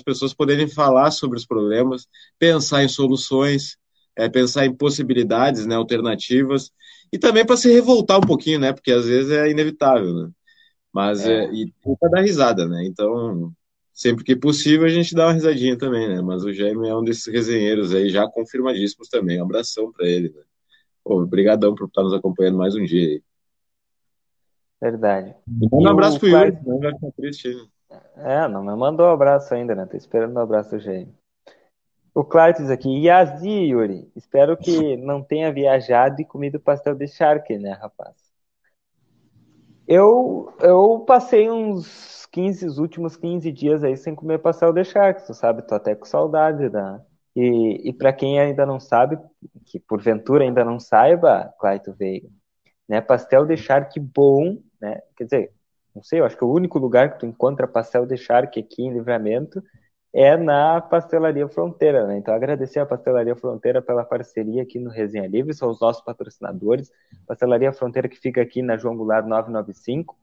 pessoas poderem falar sobre os problemas, pensar em soluções, é, pensar em possibilidades, né, alternativas, e também para se revoltar um pouquinho, né, porque às vezes é inevitável, né, mas é. É, e para dar risada, né, então sempre que possível a gente dá uma risadinha também, né, mas o Jaime é um desses resenheiros aí já confirmadíssimos também, um abração para ele, né. Obrigadão por estar nos acompanhando mais um dia aí. Verdade. Manda um abraço pro Yuri, não vai ficar triste aí. É, não me mandou um abraço ainda, né? Tô esperando o um abraço Gênio. O Clark diz aqui, Yazi, Yuri, espero que não tenha viajado e comido pastel de charque, né, rapaz? Eu, eu passei uns 15, os últimos 15 dias aí sem comer pastel de charque, tu sabe? Tô até com saudade da... E, e para quem ainda não sabe, que porventura ainda não saiba, Claito Veiga, né? Pastel de charque bom, né? Quer dizer, não sei, eu acho que o único lugar que tu encontra pastel de charque aqui em Livramento é na Pastelaria Fronteira, né? Então, agradecer a Pastelaria Fronteira pela parceria aqui no Resenha Livre, são os nossos patrocinadores. Pastelaria Fronteira que fica aqui na João Goulart 995.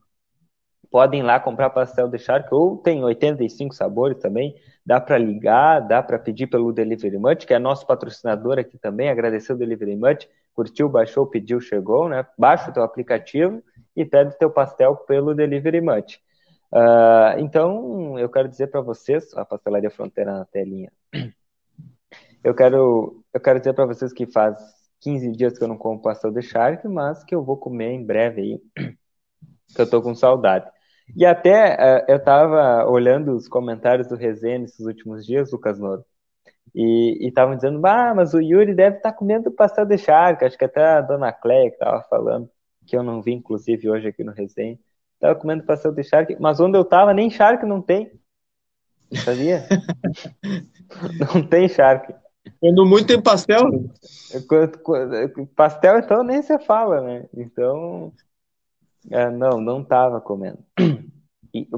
Podem ir lá comprar pastel de charque, ou tem 85 sabores também. Dá para ligar, dá para pedir pelo Delivery Much, que é nosso patrocinador aqui também. Agradecer o Delivery Much curtiu, baixou, pediu, chegou, né? Baixa o teu aplicativo e pede teu pastel pelo Delivery Much. Uh, então, eu quero dizer para vocês, a Pastelaria Fronteira na telinha, eu quero, eu quero dizer para vocês que faz 15 dias que eu não como pastel de charque, mas que eu vou comer em breve aí, que eu tô com saudade. E até uh, eu tava olhando os comentários do Resenha nesses últimos dias, Lucas Noro, e estavam dizendo, ah, mas o Yuri deve estar tá comendo pastel de charque. Acho que até a dona Cleia que estava falando, que eu não vi, inclusive, hoje aqui no resenha. Estava comendo pastel de charque, mas onde eu estava, nem charque não tem. Sabia? não tem charque. Quando muito tem pastel? Pastel, então, nem se fala, né? Então, é, não, não estava comendo.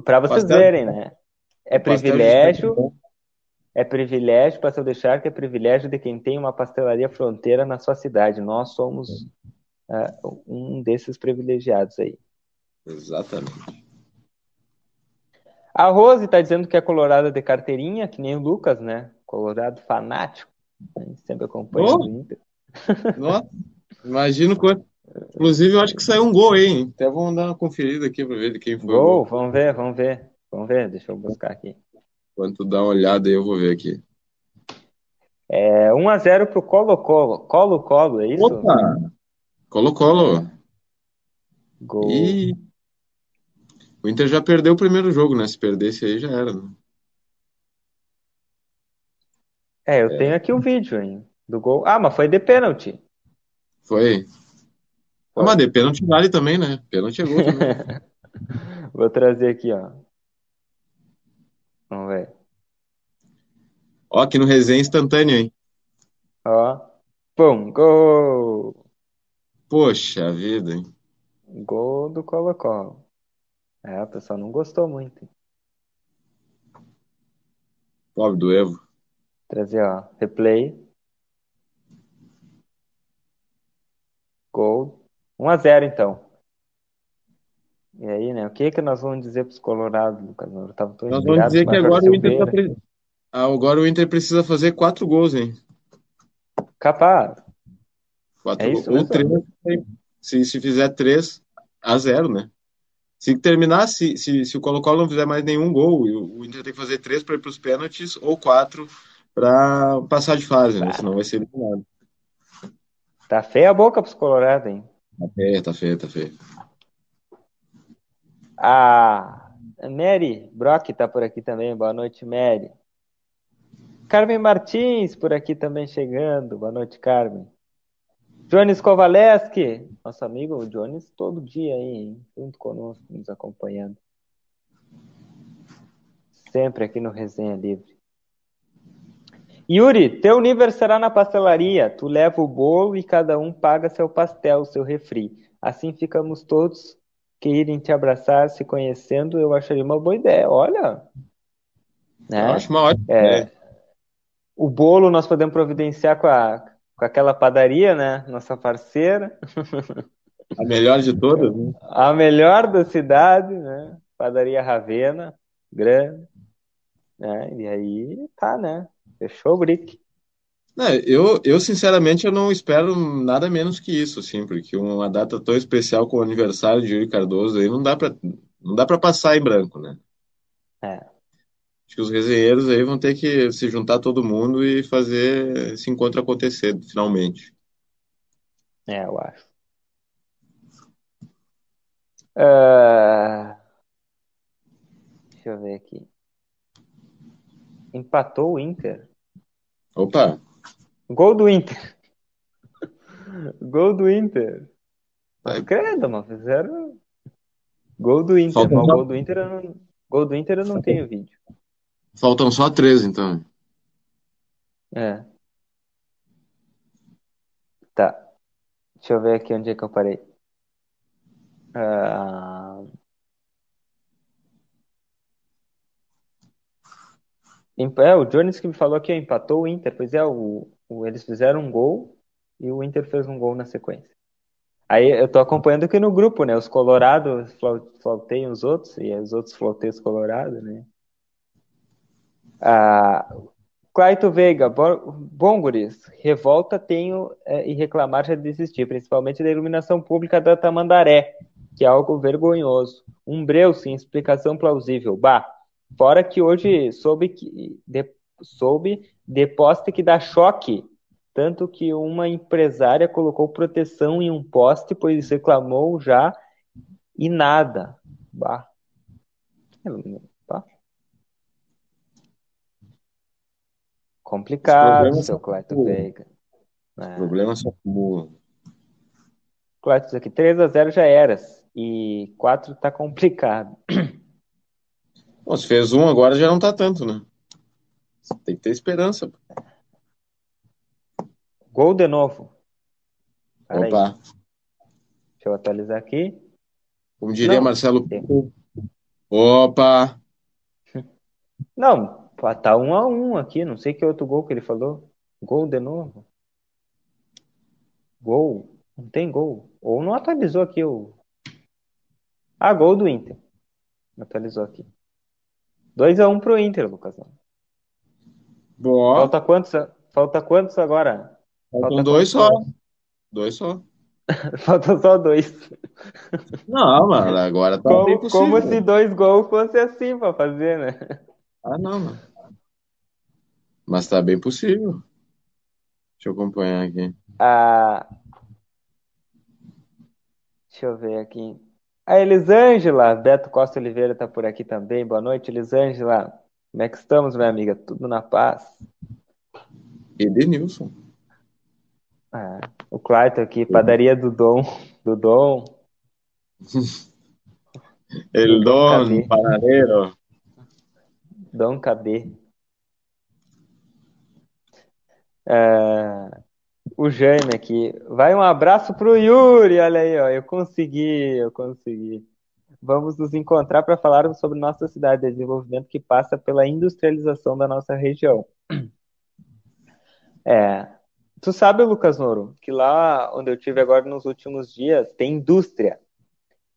Para vocês pastel, verem, né? É privilégio é privilégio, pastel de charque é privilégio de quem tem uma pastelaria fronteira na sua cidade. Nós somos uh, um desses privilegiados aí. Exatamente. A Rose está dizendo que é colorada de carteirinha, que nem o Lucas, né? Colorado fanático. Sempre acompanha oh. o Inter. Nossa, imagino quanto. Inclusive, eu acho que saiu um gol aí, hein? Até vamos dar uma conferida aqui para ver de quem foi. Gol, gol, vamos ver, vamos ver. Vamos ver, deixa eu buscar aqui. Tu dá uma olhada aí, eu vou ver aqui. É 1x0 pro Colo-Colo. Colo-Colo, é isso? Opa! Colo-Colo. Gol. E... O Inter já perdeu o primeiro jogo, né? Se perdesse aí já era. Né? É, eu é. tenho aqui o um vídeo, hein? Do gol. Ah, mas foi de pênalti. Foi. foi. Ah, mas de pênalti vale também, né? Pênalti é gol também. Vou trazer aqui, ó. Vamos ver. Ó, aqui no resenha instantâneo, hein? Ó. Pum, gol! Poxa vida, hein? Gol do Colo-Colo. É, o pessoal não gostou muito. Pobre do Evo. Trazer, ó, replay. Gol. 1 a 0 então. E aí, né? O que que nós vamos dizer para os colorados, Lucas? Nós vamos dizer que agora o, Inter tá pre... Ah, agora o Inter precisa fazer quatro gols, hein? Capaz. Quatro é. Ou três, se, se fizer três, a zero, né? Se terminar, se, se, se o Colo-Colo não fizer mais nenhum gol, o Inter tem que fazer três para ir para os pênaltis ou quatro para passar de fase, né? Senão vai ser eliminado. Tá feia a boca pros colorados, hein? Tá feia, tá feia, tá feia. A Mary Brock tá por aqui também. Boa noite, Mary. Carmen Martins por aqui também chegando. Boa noite, Carmen. Jones Kovaleski, nosso amigo Jones, todo dia aí, junto conosco, nos acompanhando. Sempre aqui no Resenha Livre. Yuri, teu nível será na pastelaria. Tu leva o bolo e cada um paga seu pastel, seu refri. Assim ficamos todos que irem te abraçar, se conhecendo. Eu acharia uma boa ideia. Olha. Né? Eu acho uma ótima é, ideia. O bolo nós podemos providenciar com, a, com aquela padaria, né? Nossa parceira. A melhor de todas, né? A melhor da cidade, né? Padaria Ravena, grande. Né? E aí tá, né? Fechou o brick. É, eu, eu, sinceramente, eu não espero nada menos que isso, assim, porque uma data tão especial como o aniversário de Yuri Cardoso aí não dá para não dá para passar em branco, né? É. Acho que os resenheiros aí vão ter que se juntar todo mundo e fazer esse encontro acontecer, finalmente. É, eu acho. Uh... Deixa eu ver aqui. Empatou o Inter. Opa! Gol do Inter. Gol do Inter. Vai. Credo, mano. Fizeram. Gol do Inter. Só... Gol do Inter eu não. Gol do Inter eu não tenho vídeo. Faltam só três, então. É. Tá. Deixa eu ver aqui onde é que eu parei. Uh... É, o Jones que me falou que empatou o Inter. Pois é, o, o, eles fizeram um gol e o Inter fez um gol na sequência. Aí eu tô acompanhando aqui no grupo, né? Os colorados flauteiam os outros e os outros flauteiam os colorados, né? Ah, Claito Veiga, bom, guris, revolta tenho é, e reclamar já desistir, principalmente da iluminação pública da Tamandaré, que é algo vergonhoso. Um breu sem explicação plausível. Bah, Fora que hoje soube que de, soube de poste que dá choque, tanto que uma empresária colocou proteção em um poste, pois reclamou já e nada. Bah. Complicado, seu Cleiton Veiga. É. Problema só acumula. Cleiton, aqui 3 a 0 já eras. E 4 tá complicado. Bom, se fez um agora já não tá tanto, né? Tem que ter esperança. Gol de novo. Pera Opa. Aí. Deixa eu atualizar aqui. Como diria não, Marcelo. Opa! Não, tá um a um aqui. Não sei que outro gol que ele falou. Gol de novo. Gol. Não tem gol. Ou não atualizou aqui o. Ah, gol do Inter. Atualizou aqui. 2x1 um pro Inter, Lucas. Boa. Falta quantos, falta quantos agora? Faltam dois só. Dois só. Falta só dois. Não, mano, agora tá como, como se dois gols fosse assim pra fazer, né? Ah, não, mano. Mas tá bem possível. Deixa eu acompanhar aqui. Ah, deixa eu ver aqui. A Elisângela, Beto Costa Oliveira está por aqui também. Boa noite, Elisângela. Como é que estamos, minha amiga? Tudo na paz? Edenilson. É, o Clayton aqui, padaria do Dom. Do Dom. El Dom. Dom KB. É, o Jaime aqui. Vai um abraço pro Yuri, olha aí, ó. Eu consegui, eu consegui. Vamos nos encontrar para falarmos sobre nossa cidade de desenvolvimento que passa pela industrialização da nossa região. É, tu sabe, Lucas Noro, que lá onde eu tive agora nos últimos dias tem indústria.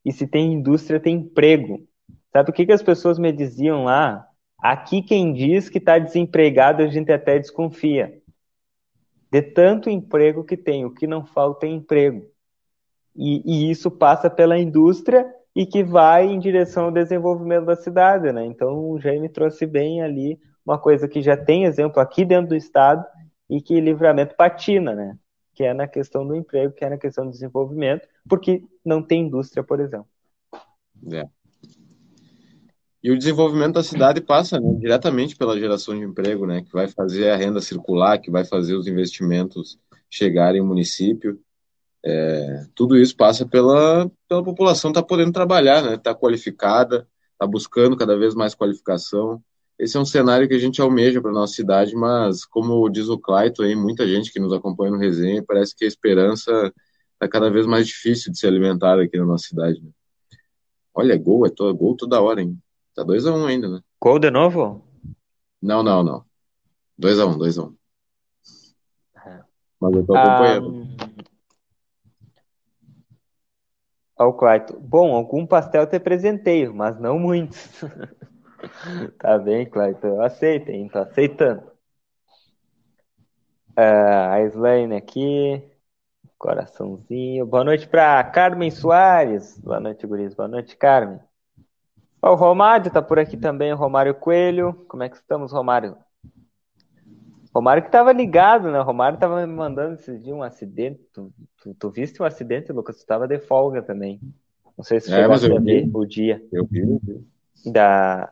E se tem indústria, tem emprego. Sabe o que, que as pessoas me diziam lá? Aqui quem diz que está desempregado, a gente até desconfia. De tanto emprego que tem, o que não falta é emprego. E, e isso passa pela indústria e que vai em direção ao desenvolvimento da cidade, né? Então o Jaime trouxe bem ali uma coisa que já tem exemplo aqui dentro do estado e que livramento patina, né? Que é na questão do emprego, que é na questão do desenvolvimento, porque não tem indústria, por exemplo. É. E o desenvolvimento da cidade passa né, diretamente pela geração de emprego, né, que vai fazer a renda circular, que vai fazer os investimentos chegarem no município. É, tudo isso passa pela, pela população estar tá podendo trabalhar, né, estar tá qualificada, estar tá buscando cada vez mais qualificação. Esse é um cenário que a gente almeja para nossa cidade, mas como diz o Claito, aí, muita gente que nos acompanha no resenha, parece que a esperança está cada vez mais difícil de ser alimentada aqui na nossa cidade. Né? Olha, gol, é todo, gol toda hora, hein? Tá 2x1 um ainda, né? Gol de novo? Não, não, não. 2x1, 2x1. É. Mas eu tô acompanhando. Um... Ó, o quarto. Bom, algum pastel te presenteio, mas não muitos. tá bem, Clayton. Eu aceito, hein? Tô aceitando. Uh, a Slane aqui. Coraçãozinho. Boa noite para Carmen Soares. Boa noite, Guris. Boa noite, Carmen. O Romário tá por aqui também, o Romário Coelho. Como é que estamos, Romário? Romário que tava ligado, né? O Romário tava me mandando esse dia um acidente. Tu, tu, tu viste um acidente, Lucas? Tu tava de folga também. Não sei se é, chegou a ver o dia. Eu vi, eu vi. Da,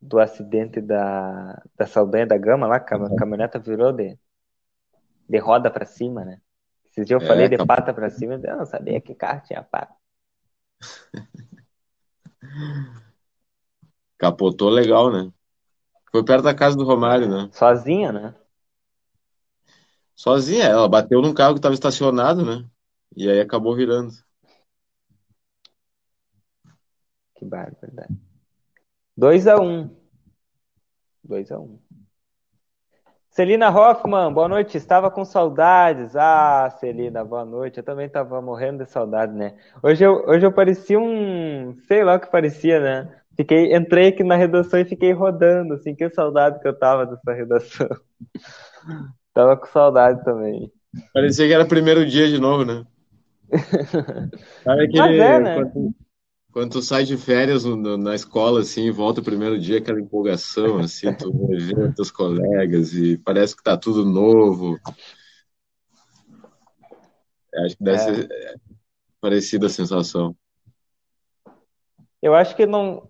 do acidente da, da Saldanha da Gama lá, a caminhoneta virou de, de roda para cima, né? Esses dias eu é, falei de pata pra cima, eu não sabia que carro tinha pata. Capotou legal, né? Foi perto da casa do Romário, né? Sozinha, né? Sozinha, ela bateu num carro que estava estacionado, né? E aí acabou virando. Que barbaridade. 2x1. Um. 2x1. Um. Celina Hoffman, boa noite. Estava com saudades. Ah, Celina, boa noite. Eu também estava morrendo de saudade, né? Hoje eu, hoje eu parecia um. Sei lá o que parecia, né? Fiquei, entrei aqui na redação e fiquei rodando, assim, que saudade que eu tava dessa redação. tava com saudade também. Parecia que era primeiro dia de novo, né? Sabe aquele, Mas é, né? Quando, quando tu sai de férias no, na escola, assim, volta o primeiro dia, aquela empolgação, assim, tu vê teus colegas e parece que tá tudo novo. Acho que deve é. ser é, parecida a sensação. Eu acho que não.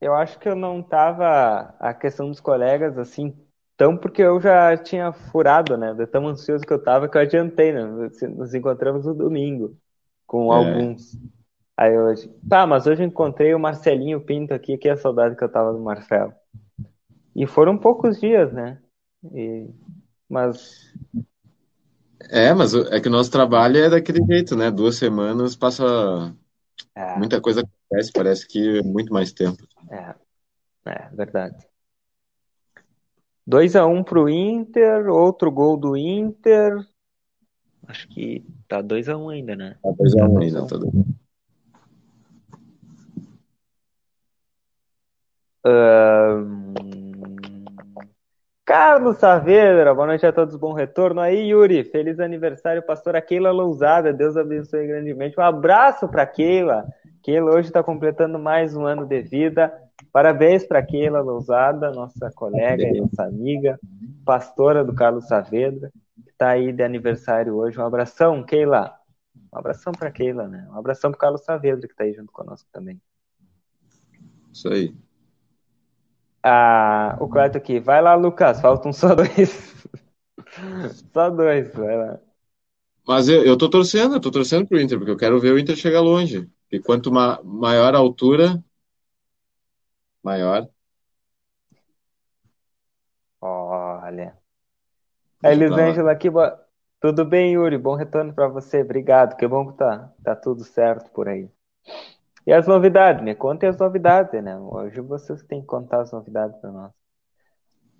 Eu acho que eu não tava a questão dos colegas assim tão porque eu já tinha furado, né? De tão ansioso que eu tava que eu adiantei, né? Nos encontramos no domingo com é. alguns. Aí hoje, tá, mas hoje eu encontrei o Marcelinho Pinto aqui, que é a saudade que eu tava do Marcelo. E foram poucos dias, né? E... Mas. É, mas é que o nosso trabalho é daquele jeito, né? Duas semanas passa. É. Muita coisa acontece, parece que é muito mais tempo. É, é verdade. 2x1 um pro Inter, outro gol do Inter. Acho que tá 2x1 um ainda, né? Tá 2x1 um ainda, tá 2x1. Carlos Saavedra, boa noite a todos, bom retorno aí, Yuri. Feliz aniversário, pastora Keila Lousada. Deus abençoe grandemente. Um abraço para Keila. Keila hoje está completando mais um ano de vida. Parabéns para Keila Lousada, nossa colega e nossa amiga, pastora do Carlos Saavedra, que está aí de aniversário hoje. Um abração, Keila. Um abração para Keila, né? Um abração para Carlos Saavedra, que está aí junto conosco também. Isso aí. Ah, o quarto aqui. Vai lá, Lucas. Faltam só dois. só dois, vai lá. Mas eu, eu tô torcendo, eu tô torcendo pro Inter, porque eu quero ver o Inter chegar longe. E quanto ma maior a altura, maior. Olha. A Elisângela aqui, boa... tudo bem, Yuri? Bom retorno para você, obrigado. Que bom que tá, tá tudo certo por aí. E as novidades? Me contem as novidades, né? Hoje vocês têm que contar as novidades para nós.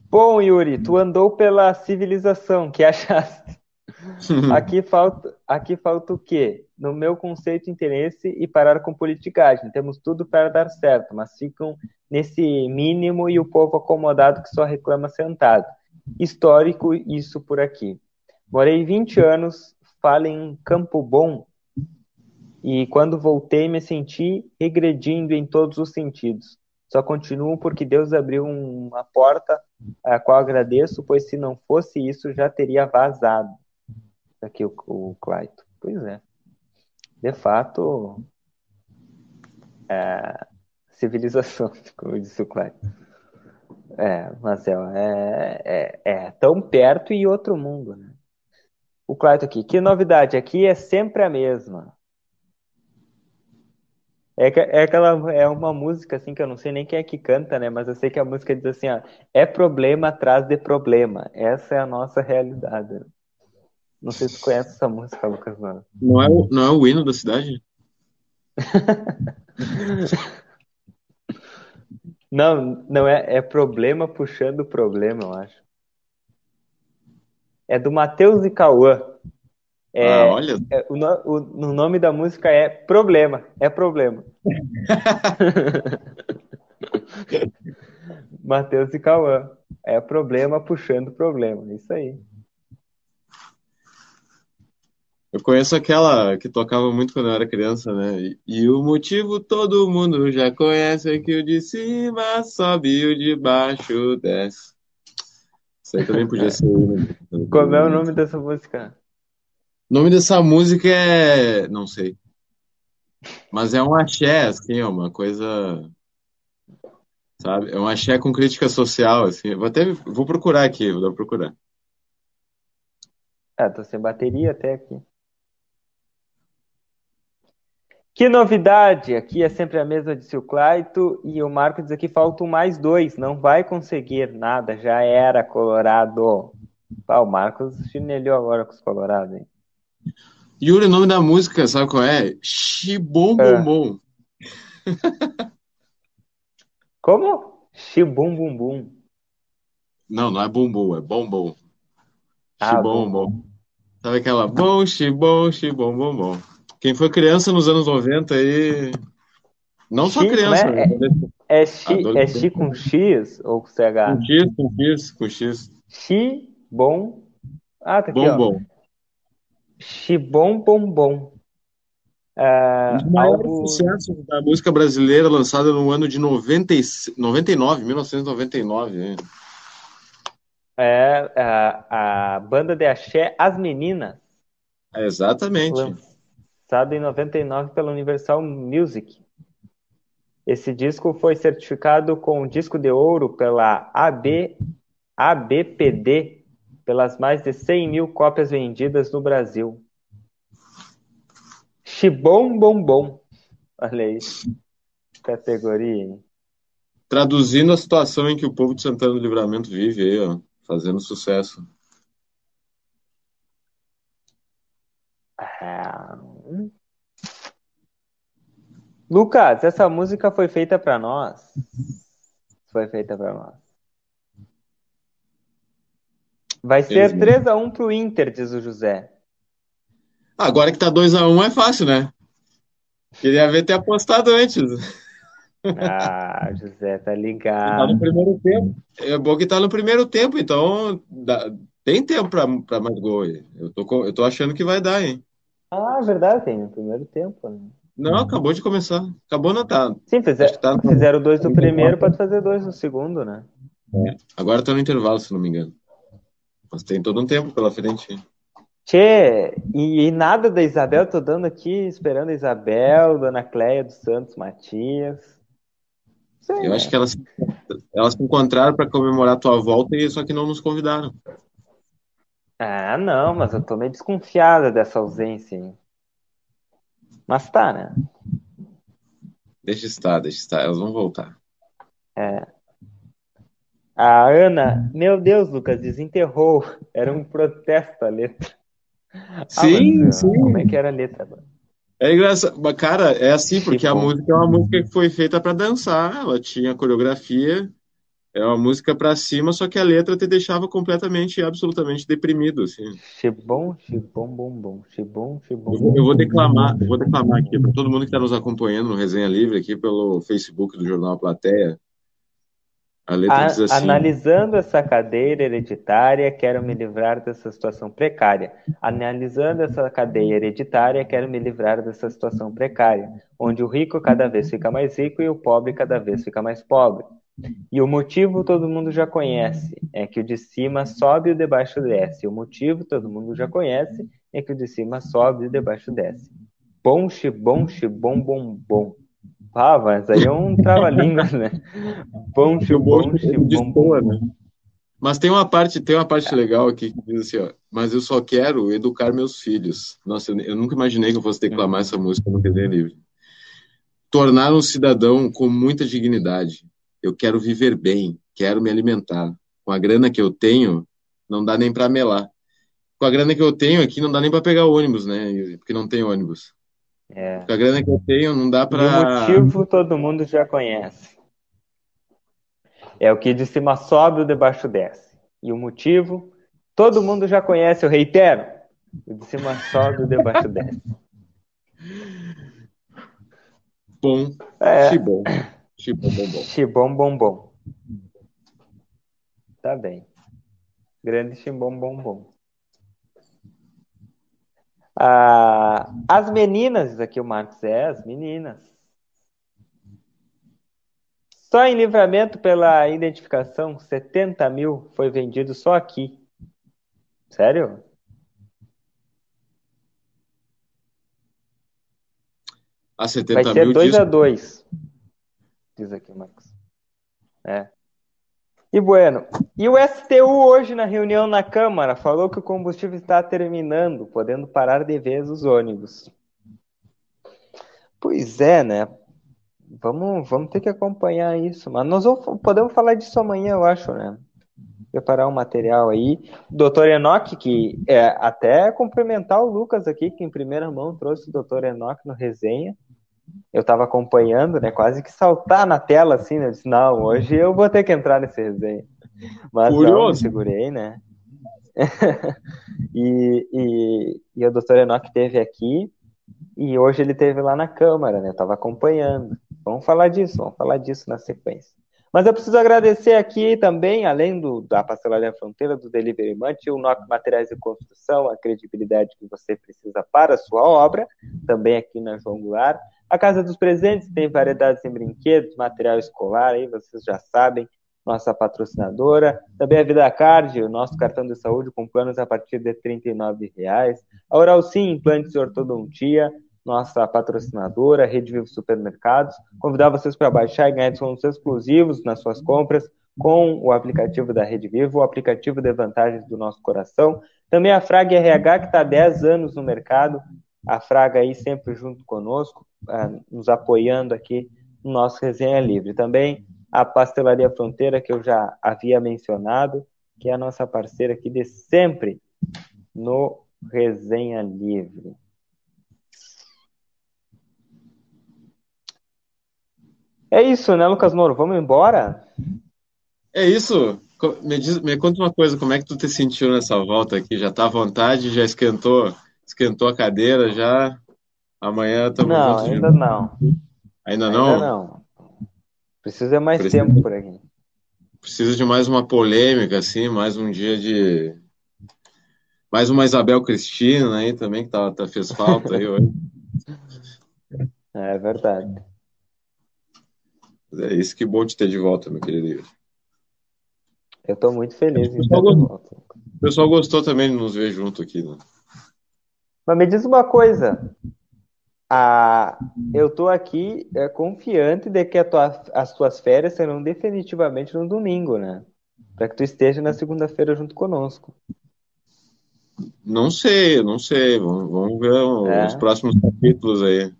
Bom, Yuri, tu andou pela civilização, que achaste? aqui, falta, aqui falta o quê? No meu conceito, interesse e parar com politicagem. Temos tudo para dar certo, mas ficam nesse mínimo e o povo acomodado que só reclama sentado. Histórico isso por aqui. Morei 20 anos, falo em Campo Bom, e quando voltei me senti regredindo em todos os sentidos. Só continuo porque Deus abriu uma porta a qual agradeço, pois se não fosse isso já teria vazado. Aqui o, o Claito. Pois é. De fato, é, civilização, como disse o Claito. É, Marcel, é, é, é, tão perto e outro mundo, né? O Claito aqui, que novidade, aqui é sempre a mesma. É, é aquela é uma música assim que eu não sei nem quem é que canta, né? Mas eu sei que a música diz assim, ó, é problema atrás de problema. Essa é a nossa realidade. Não sei se conhece essa música, Lucas. Não, não é o, não é o hino da cidade? não, não é, é problema puxando problema, eu acho. É do Matheus e Cauã. É, ah, olha. É, o, o, o, nome da música é Problema. É Problema. Matheus e Cauã. É problema puxando problema. Isso aí. Eu conheço aquela que tocava muito quando eu era criança, né? E, e, o motivo todo mundo já conhece é que o de cima sobe e o de baixo desce. Isso aí também podia ser. Qual é o nome dessa música? O nome dessa música é. Não sei. Mas é um axé, assim, é uma coisa. Sabe? É um axé com crítica social, assim. Vou até. Vou procurar aqui, vou procurar. Ah, tô sem bateria até aqui. Que novidade! Aqui é sempre a mesma, disse o Claito. E o Marco diz aqui: faltam mais dois. Não vai conseguir nada. Já era Colorado. Ah, o Marcos chinelhou agora com os Colorados, hein? Yuri, o nome da música, sabe qual é? Shibum Bum Bum. Como? Shibum Bum Bum. Não, não é Bum Bum, é Bom Bom. Ah, Bom. Sabe aquela bom, shibum, shibum, bom, bom. Quem foi criança nos anos 90 aí. Não só criança. Né? É, é, chi, é chi com X ou com CH? Com X, com X, com X. Xi, bom. Ah, tá aqui, bom, ó. bom. Xibom Bombom. É, um dos maiores algo... sucessos da música brasileira lançada no ano de 90, 99, 1999. É a, a banda de axé As Meninas. É, exatamente. Lançado em 99 pela Universal Music. Esse disco foi certificado com disco de ouro pela AB, ABPD pelas mais de 100 mil cópias vendidas no Brasil. Chibom Bom Bom. Olha aí. Categoria. Hein? Traduzindo a situação em que o povo de Santana do Livramento vive aí, ó, fazendo sucesso. Ah. Lucas, essa música foi feita para nós. Foi feita para nós. Vai ser 3x1 pro Inter, diz o José. Agora que tá 2x1 é fácil, né? Queria ver ter apostado antes. Ah, José, tá ligado. Tá no primeiro tempo. É bom que tá no primeiro tempo, então dá, tem tempo pra, pra mais gol. Eu tô, eu tô achando que vai dar, hein? Ah, verdade, tem no primeiro tempo. Né? Não, acabou de começar. Acabou não tá. Sim, fizer, tá no... fizeram dois no primeiro, pode fazer dois no segundo, né? É. Agora tá no intervalo, se não me engano. Mas tem todo um tempo pela frente. Tchê, e, e, nada da Isabel, tô dando aqui, esperando a Isabel, Dona Cleia dos Santos Matias. Sei, Eu né? acho que elas, elas se encontraram para comemorar a tua volta, e só que não nos convidaram. Ah, não, mas eu tô meio desconfiada dessa ausência. Hein? Mas tá, né? Deixa estar, deixa estar, elas vão voltar. É. A Ana, meu Deus, Lucas, desenterrou. Era um protesto a letra. Sim, ah, mas, sim. Como é que era a letra agora? É engraçado, cara, é assim, porque tipo... a música é uma música que foi feita para dançar, ela tinha coreografia, é uma música para cima, só que a letra te deixava completamente, absolutamente deprimido, assim. Xibom, xibom, bom, bom, xibom, xibom. Eu vou, eu vou declamar, eu vou declamar aqui para todo mundo que está nos acompanhando no Resenha Livre aqui pelo Facebook do Jornal Plateia. A letra a, diz assim: Analisando essa cadeira hereditária, quero me livrar dessa situação precária. Analisando essa cadeia hereditária, quero me livrar dessa situação precária, onde o rico cada vez fica mais rico e o pobre cada vez fica mais pobre. E o motivo todo mundo já conhece, é que o de cima sobe e o de baixo desce. O motivo todo mundo já conhece, é que o de cima sobe e o de baixo desce. Bom, bom, bom, bom, bom. Ah, mas aí é um trava-línguas, né? Bom, bom, bom, bom, né? Mas tem uma parte, tem uma parte legal aqui que diz assim, ó, mas eu só quero educar meus filhos. Nossa, eu, eu nunca imaginei que eu fosse declamar essa música no desenho livre. Tornar um cidadão com muita dignidade. Eu quero viver bem, quero me alimentar. Com a grana que eu tenho, não dá nem para melar. Com a grana que eu tenho aqui, não dá nem para pegar ônibus, né? Porque não tem ônibus. É. a grana que eu tenho não dá para. O motivo todo mundo já conhece. É o que de cima sobe, o de baixo desce. E o motivo todo mundo já conhece, eu reitero. O de cima sobe, o de baixo desce. Bom. É. Xibom, bom, bom. Xibom, bom, bom. Tá bem. Grande ximbom, bom, bom. Ah, as meninas, aqui o Marcos é, as meninas. Só em livramento pela identificação, 70 mil foi vendido só aqui. Sério? A 70 Vai ser 2 a 2 diz aqui, Marcos. É. E bueno, e o STU hoje na reunião na Câmara falou que o combustível está terminando, podendo parar de vez os ônibus. Pois é, né? Vamos, vamos ter que acompanhar isso, mas nós vamos, podemos falar disso amanhã, eu acho, né? Preparar um material aí. Doutor Enoque, que é até cumprimentar o Lucas aqui, que em primeira mão trouxe o doutor Enoque no resenha eu estava acompanhando, né? Quase que saltar na tela assim, né? Eu disse, não, hoje eu vou ter que entrar nesse resenha. Mas Curioso. não, me segurei, né? e, e, e o doutor Enoch teve aqui e hoje ele teve lá na Câmara, né? Eu estava acompanhando. Vamos falar disso, vamos falar disso na sequência. Mas eu preciso agradecer aqui também, além do, da Pastelaria Fronteira, do Delivery Munch, o NOC Materiais de Construção, a credibilidade que você precisa para a sua obra, também aqui na João Goulart. A Casa dos Presentes tem variedades em brinquedos, material escolar, aí vocês já sabem, nossa patrocinadora. Também a Vida Card, o nosso cartão de saúde com planos a partir de R$ 39,00. A Oral Sim, implantes e ortodontia, nossa patrocinadora, Rede Vivo Supermercados. Convidar vocês para baixar e ganhar descontos exclusivos nas suas compras com o aplicativo da Rede Vivo, o aplicativo de vantagens do nosso coração. Também a Frag RH, que está há 10 anos no mercado, a Fraga aí sempre junto conosco, uh, nos apoiando aqui no nosso Resenha Livre. Também a Pastelaria Fronteira, que eu já havia mencionado, que é a nossa parceira aqui de sempre no Resenha Livre. É isso, né, Lucas Moro? Vamos embora? É isso. Me, diz, me conta uma coisa, como é que tu te sentiu nessa volta aqui? Já tá à vontade? Já esquentou, esquentou a cadeira? Já? Amanhã estamos Não, ainda de... não. Ainda não? Ainda não. Precisa mais Precisa... tempo por aqui. Precisa de mais uma polêmica, assim, mais um dia de. Mais uma Isabel Cristina aí também, que tá, tá fez falta aí hoje. É verdade. É isso que bom te ter de volta, meu querido. Eu estou muito feliz em estar de volta. O pessoal gostou também de nos ver junto aqui, né? Mas me diz uma coisa. Ah, eu estou aqui é, confiante de que tua, as tuas férias serão definitivamente no domingo, né? Para que tu esteja na segunda-feira junto conosco. Não sei, não sei. Vamos, vamos ver é. os próximos capítulos aí.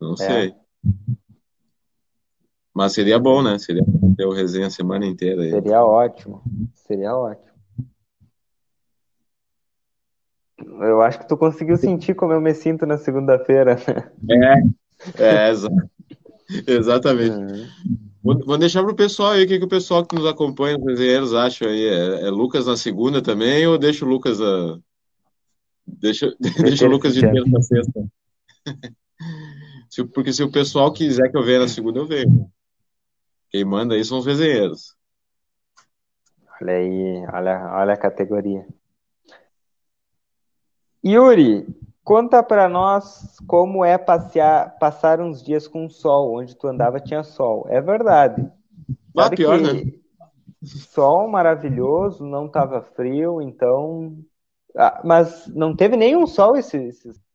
Não é. sei. Mas seria bom, né? Seria ter o resenha a semana inteira. Aí. Seria ótimo. Seria ótimo. Eu acho que tu conseguiu sentir como eu me sinto na segunda-feira. É, é exatamente. Uhum. Vou, vou deixar para o pessoal aí o que, que o pessoal que nos acompanha, os resenheiros, acham aí. É, é, Lucas na segunda também ou deixa o Lucas a. Deixa, deixa o Lucas de terça a sexta. Porque se o pessoal quiser que eu venha na segunda, eu venho. Quem manda aí são os resenheiros. Olha aí, olha, olha a categoria. Yuri, conta para nós como é passear, passar uns dias com sol, onde tu andava tinha sol. É verdade. Ah, Sabe pior, né? Sol maravilhoso, não estava frio, então. Ah, mas não teve nenhum sol esses, esses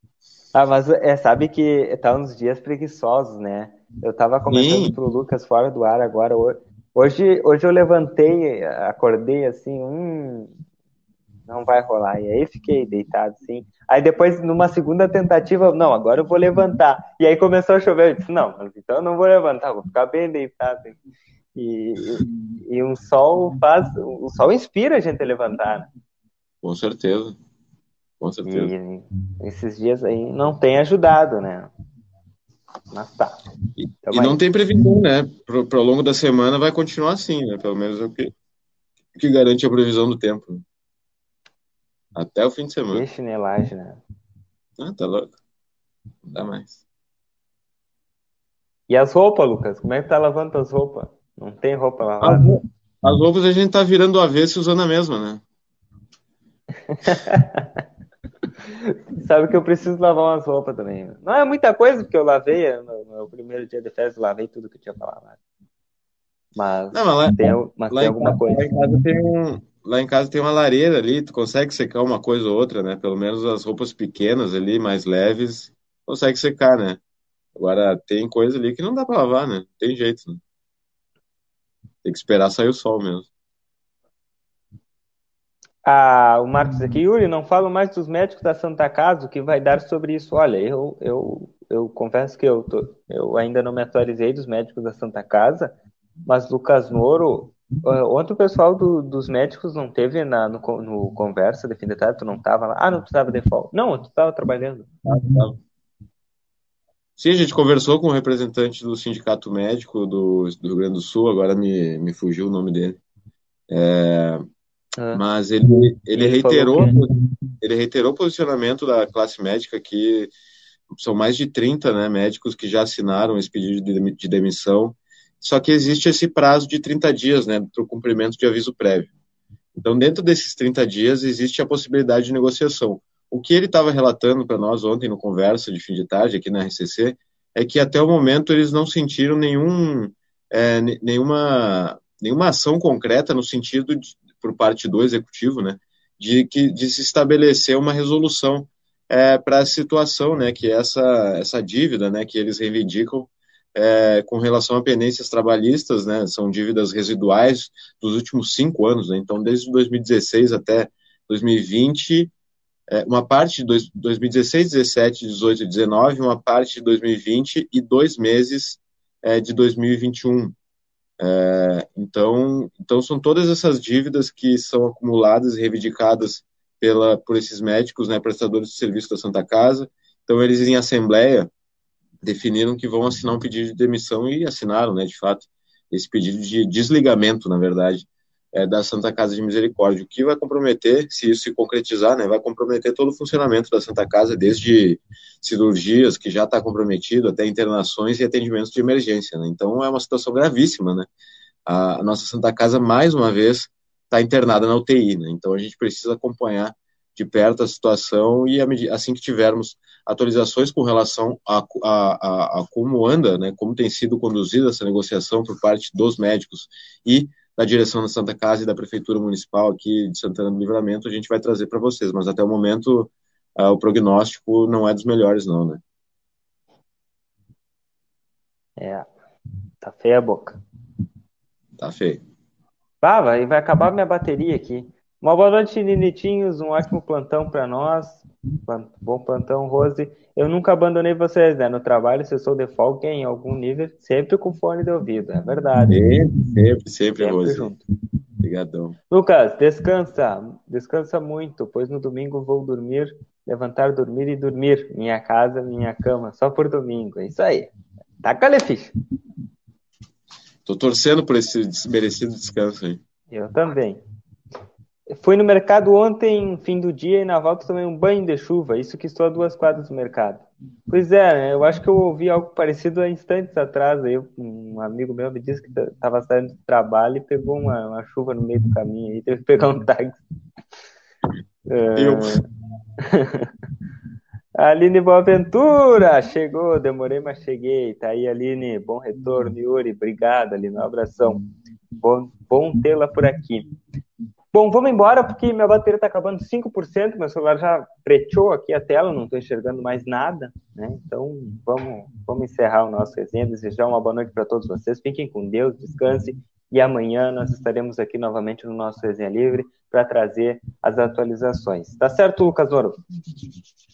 ah, mas é, sabe que tá uns dias preguiçosos, né? Eu tava comentando Sim. pro Lucas fora do ar agora. Hoje, hoje eu levantei, acordei assim, hum, não vai rolar. E aí fiquei deitado assim. Aí depois, numa segunda tentativa, não, agora eu vou levantar. E aí começou a chover. Eu disse, não, então eu não vou levantar, vou ficar bem deitado. E, e, e um sol faz. O sol inspira a gente a levantar. Né? Com certeza. Com certeza. E esses dias aí não tem ajudado, né? Mas tá. E, então, e não tem previsão, né? Para o longo da semana vai continuar assim, né? Pelo menos é o que, o que garante a previsão do tempo. Até o fim de semana. Que chinelagem, né? Ah, tá louco. Não dá mais. E as roupas, Lucas? Como é que tá lavando as roupas? Não tem roupa lavada? As, as roupas a gente tá virando o avesso e usando a mesma, né? Sabe que eu preciso lavar umas roupas também. Não é muita coisa, porque eu lavei no, no primeiro dia de festa, lavei tudo que tinha pra lavar. Mas, Não, mas lá, tem, mas lá tem alguma casa, coisa. Lá em, casa tem um, lá em casa tem uma lareira ali, tu consegue secar uma coisa ou outra, né? Pelo menos as roupas pequenas ali, mais leves, consegue secar, né? Agora tem coisa ali que não dá pra lavar, né? Tem jeito, né? Tem que esperar sair o sol mesmo. Ah, o Marcos aqui, Yuri, não falo mais dos médicos da Santa Casa, o que vai dar sobre isso? Olha, eu, eu, eu confesso que eu, tô, eu ainda não me atualizei dos médicos da Santa Casa, mas Lucas Moro, ontem o pessoal do, dos médicos não teve na, no, no conversa de fim de tarde, tu não estava lá? Ah, não, tu estava de folga. Não, tu estava trabalhando. Ah, tava. Sim, a gente conversou com o representante do Sindicato Médico do, do Rio Grande do Sul, agora me, me fugiu o nome dele. É, ah. Mas ele, ele, reiterou, ele reiterou o posicionamento da classe médica que são mais de 30 né, médicos que já assinaram esse pedido de demissão, só que existe esse prazo de 30 dias né, para o cumprimento de aviso prévio. Então, dentro desses 30 dias, existe a possibilidade de negociação. O que ele estava relatando para nós ontem no conversa de fim de tarde aqui na RCC é que até o momento eles não sentiram nenhum, é, nenhuma, nenhuma ação concreta no sentido de, por parte do executivo, né, de que de se estabelecer uma resolução é, para a situação, né, que é essa essa dívida, né, que eles reivindicam é, com relação a pendências trabalhistas, né, são dívidas residuais dos últimos cinco anos, né, então desde 2016 até 2020 é, uma parte de 2016, 17, 18 e 19, uma parte de 2020 e dois meses é, de 2021. É, então, então, são todas essas dívidas que são acumuladas e reivindicadas pela, por esses médicos, né, prestadores de serviço da Santa Casa. Então, eles em assembleia definiram que vão assinar um pedido de demissão e assinaram, né, de fato, esse pedido de desligamento, na verdade, é, da Santa Casa de Misericórdia, o que vai comprometer, se isso se concretizar, né, vai comprometer todo o funcionamento da Santa Casa, desde cirurgias, que já está comprometido, até internações e atendimentos de emergência. Né? Então é uma situação gravíssima. Né? A, nossa Santa Casa, mais uma vez, está internada na UTI. Né? Então a gente precisa acompanhar de perto a situação e assim que tivermos atualizações com relação a, a, a, como anda, né, como tem sido conduzida essa negociação por parte dos médicos e da direção da Santa Casa e da Prefeitura Municipal aqui de Santana do Livramento, a gente vai trazer para vocês. Mas até o momento, uh, o prognóstico não é dos melhores, não, né? É, tá feia a boca. Tá feio. Ah, vai, vai acabar minha bateria aqui. Uma boa noite, Ninitinhos. Um ótimo plantão para nós. Bom plantão, Rose. Eu nunca abandonei vocês, né? No trabalho, se eu sou de folga em algum nível, sempre com fone de ouvido, é verdade. Sempre, sempre, sempre, Rose. Junto. Obrigadão. Lucas, descansa. Descansa muito, pois no domingo vou dormir, levantar, dormir e dormir. Minha casa, minha cama, só por domingo. É isso aí. Taca a ficha. Tô torcendo por esse merecido descanso aí. Eu também. Fui no mercado ontem, fim do dia, e na volta tomei um banho de chuva. Isso que estou a duas quadras do mercado. Pois é, né? eu acho que eu ouvi algo parecido há instantes atrás. Aí um amigo meu me disse que estava saindo do trabalho e pegou uma, uma, chuva no meio do caminho. Aí teve que pegar um táxi. Eu. Aline Boaventura, chegou, demorei, mas cheguei. Tá aí, Aline, bom retorno, Yuri, obrigado, Aline, um abração. Bom, bom tê-la por aqui. Bom, vamos embora porque minha bateria está acabando 5%, meu celular já preteou aqui a tela, não estou enxergando mais nada, né? Então vamos, vamos encerrar o nosso resenha, desejar uma boa noite para todos vocês, fiquem com Deus, descanse e amanhã nós estaremos aqui novamente no nosso resenha livre para trazer as atualizações. Tá certo, Lucas Ouro?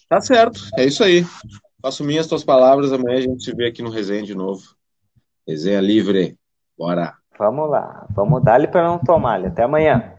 Tá certo, é isso aí. Faço minhas tuas palavras, amanhã a gente se vê aqui no resenha de novo. Resenha livre, bora! Vamos lá, vamos dar-lhe para não tomar. Até amanhã.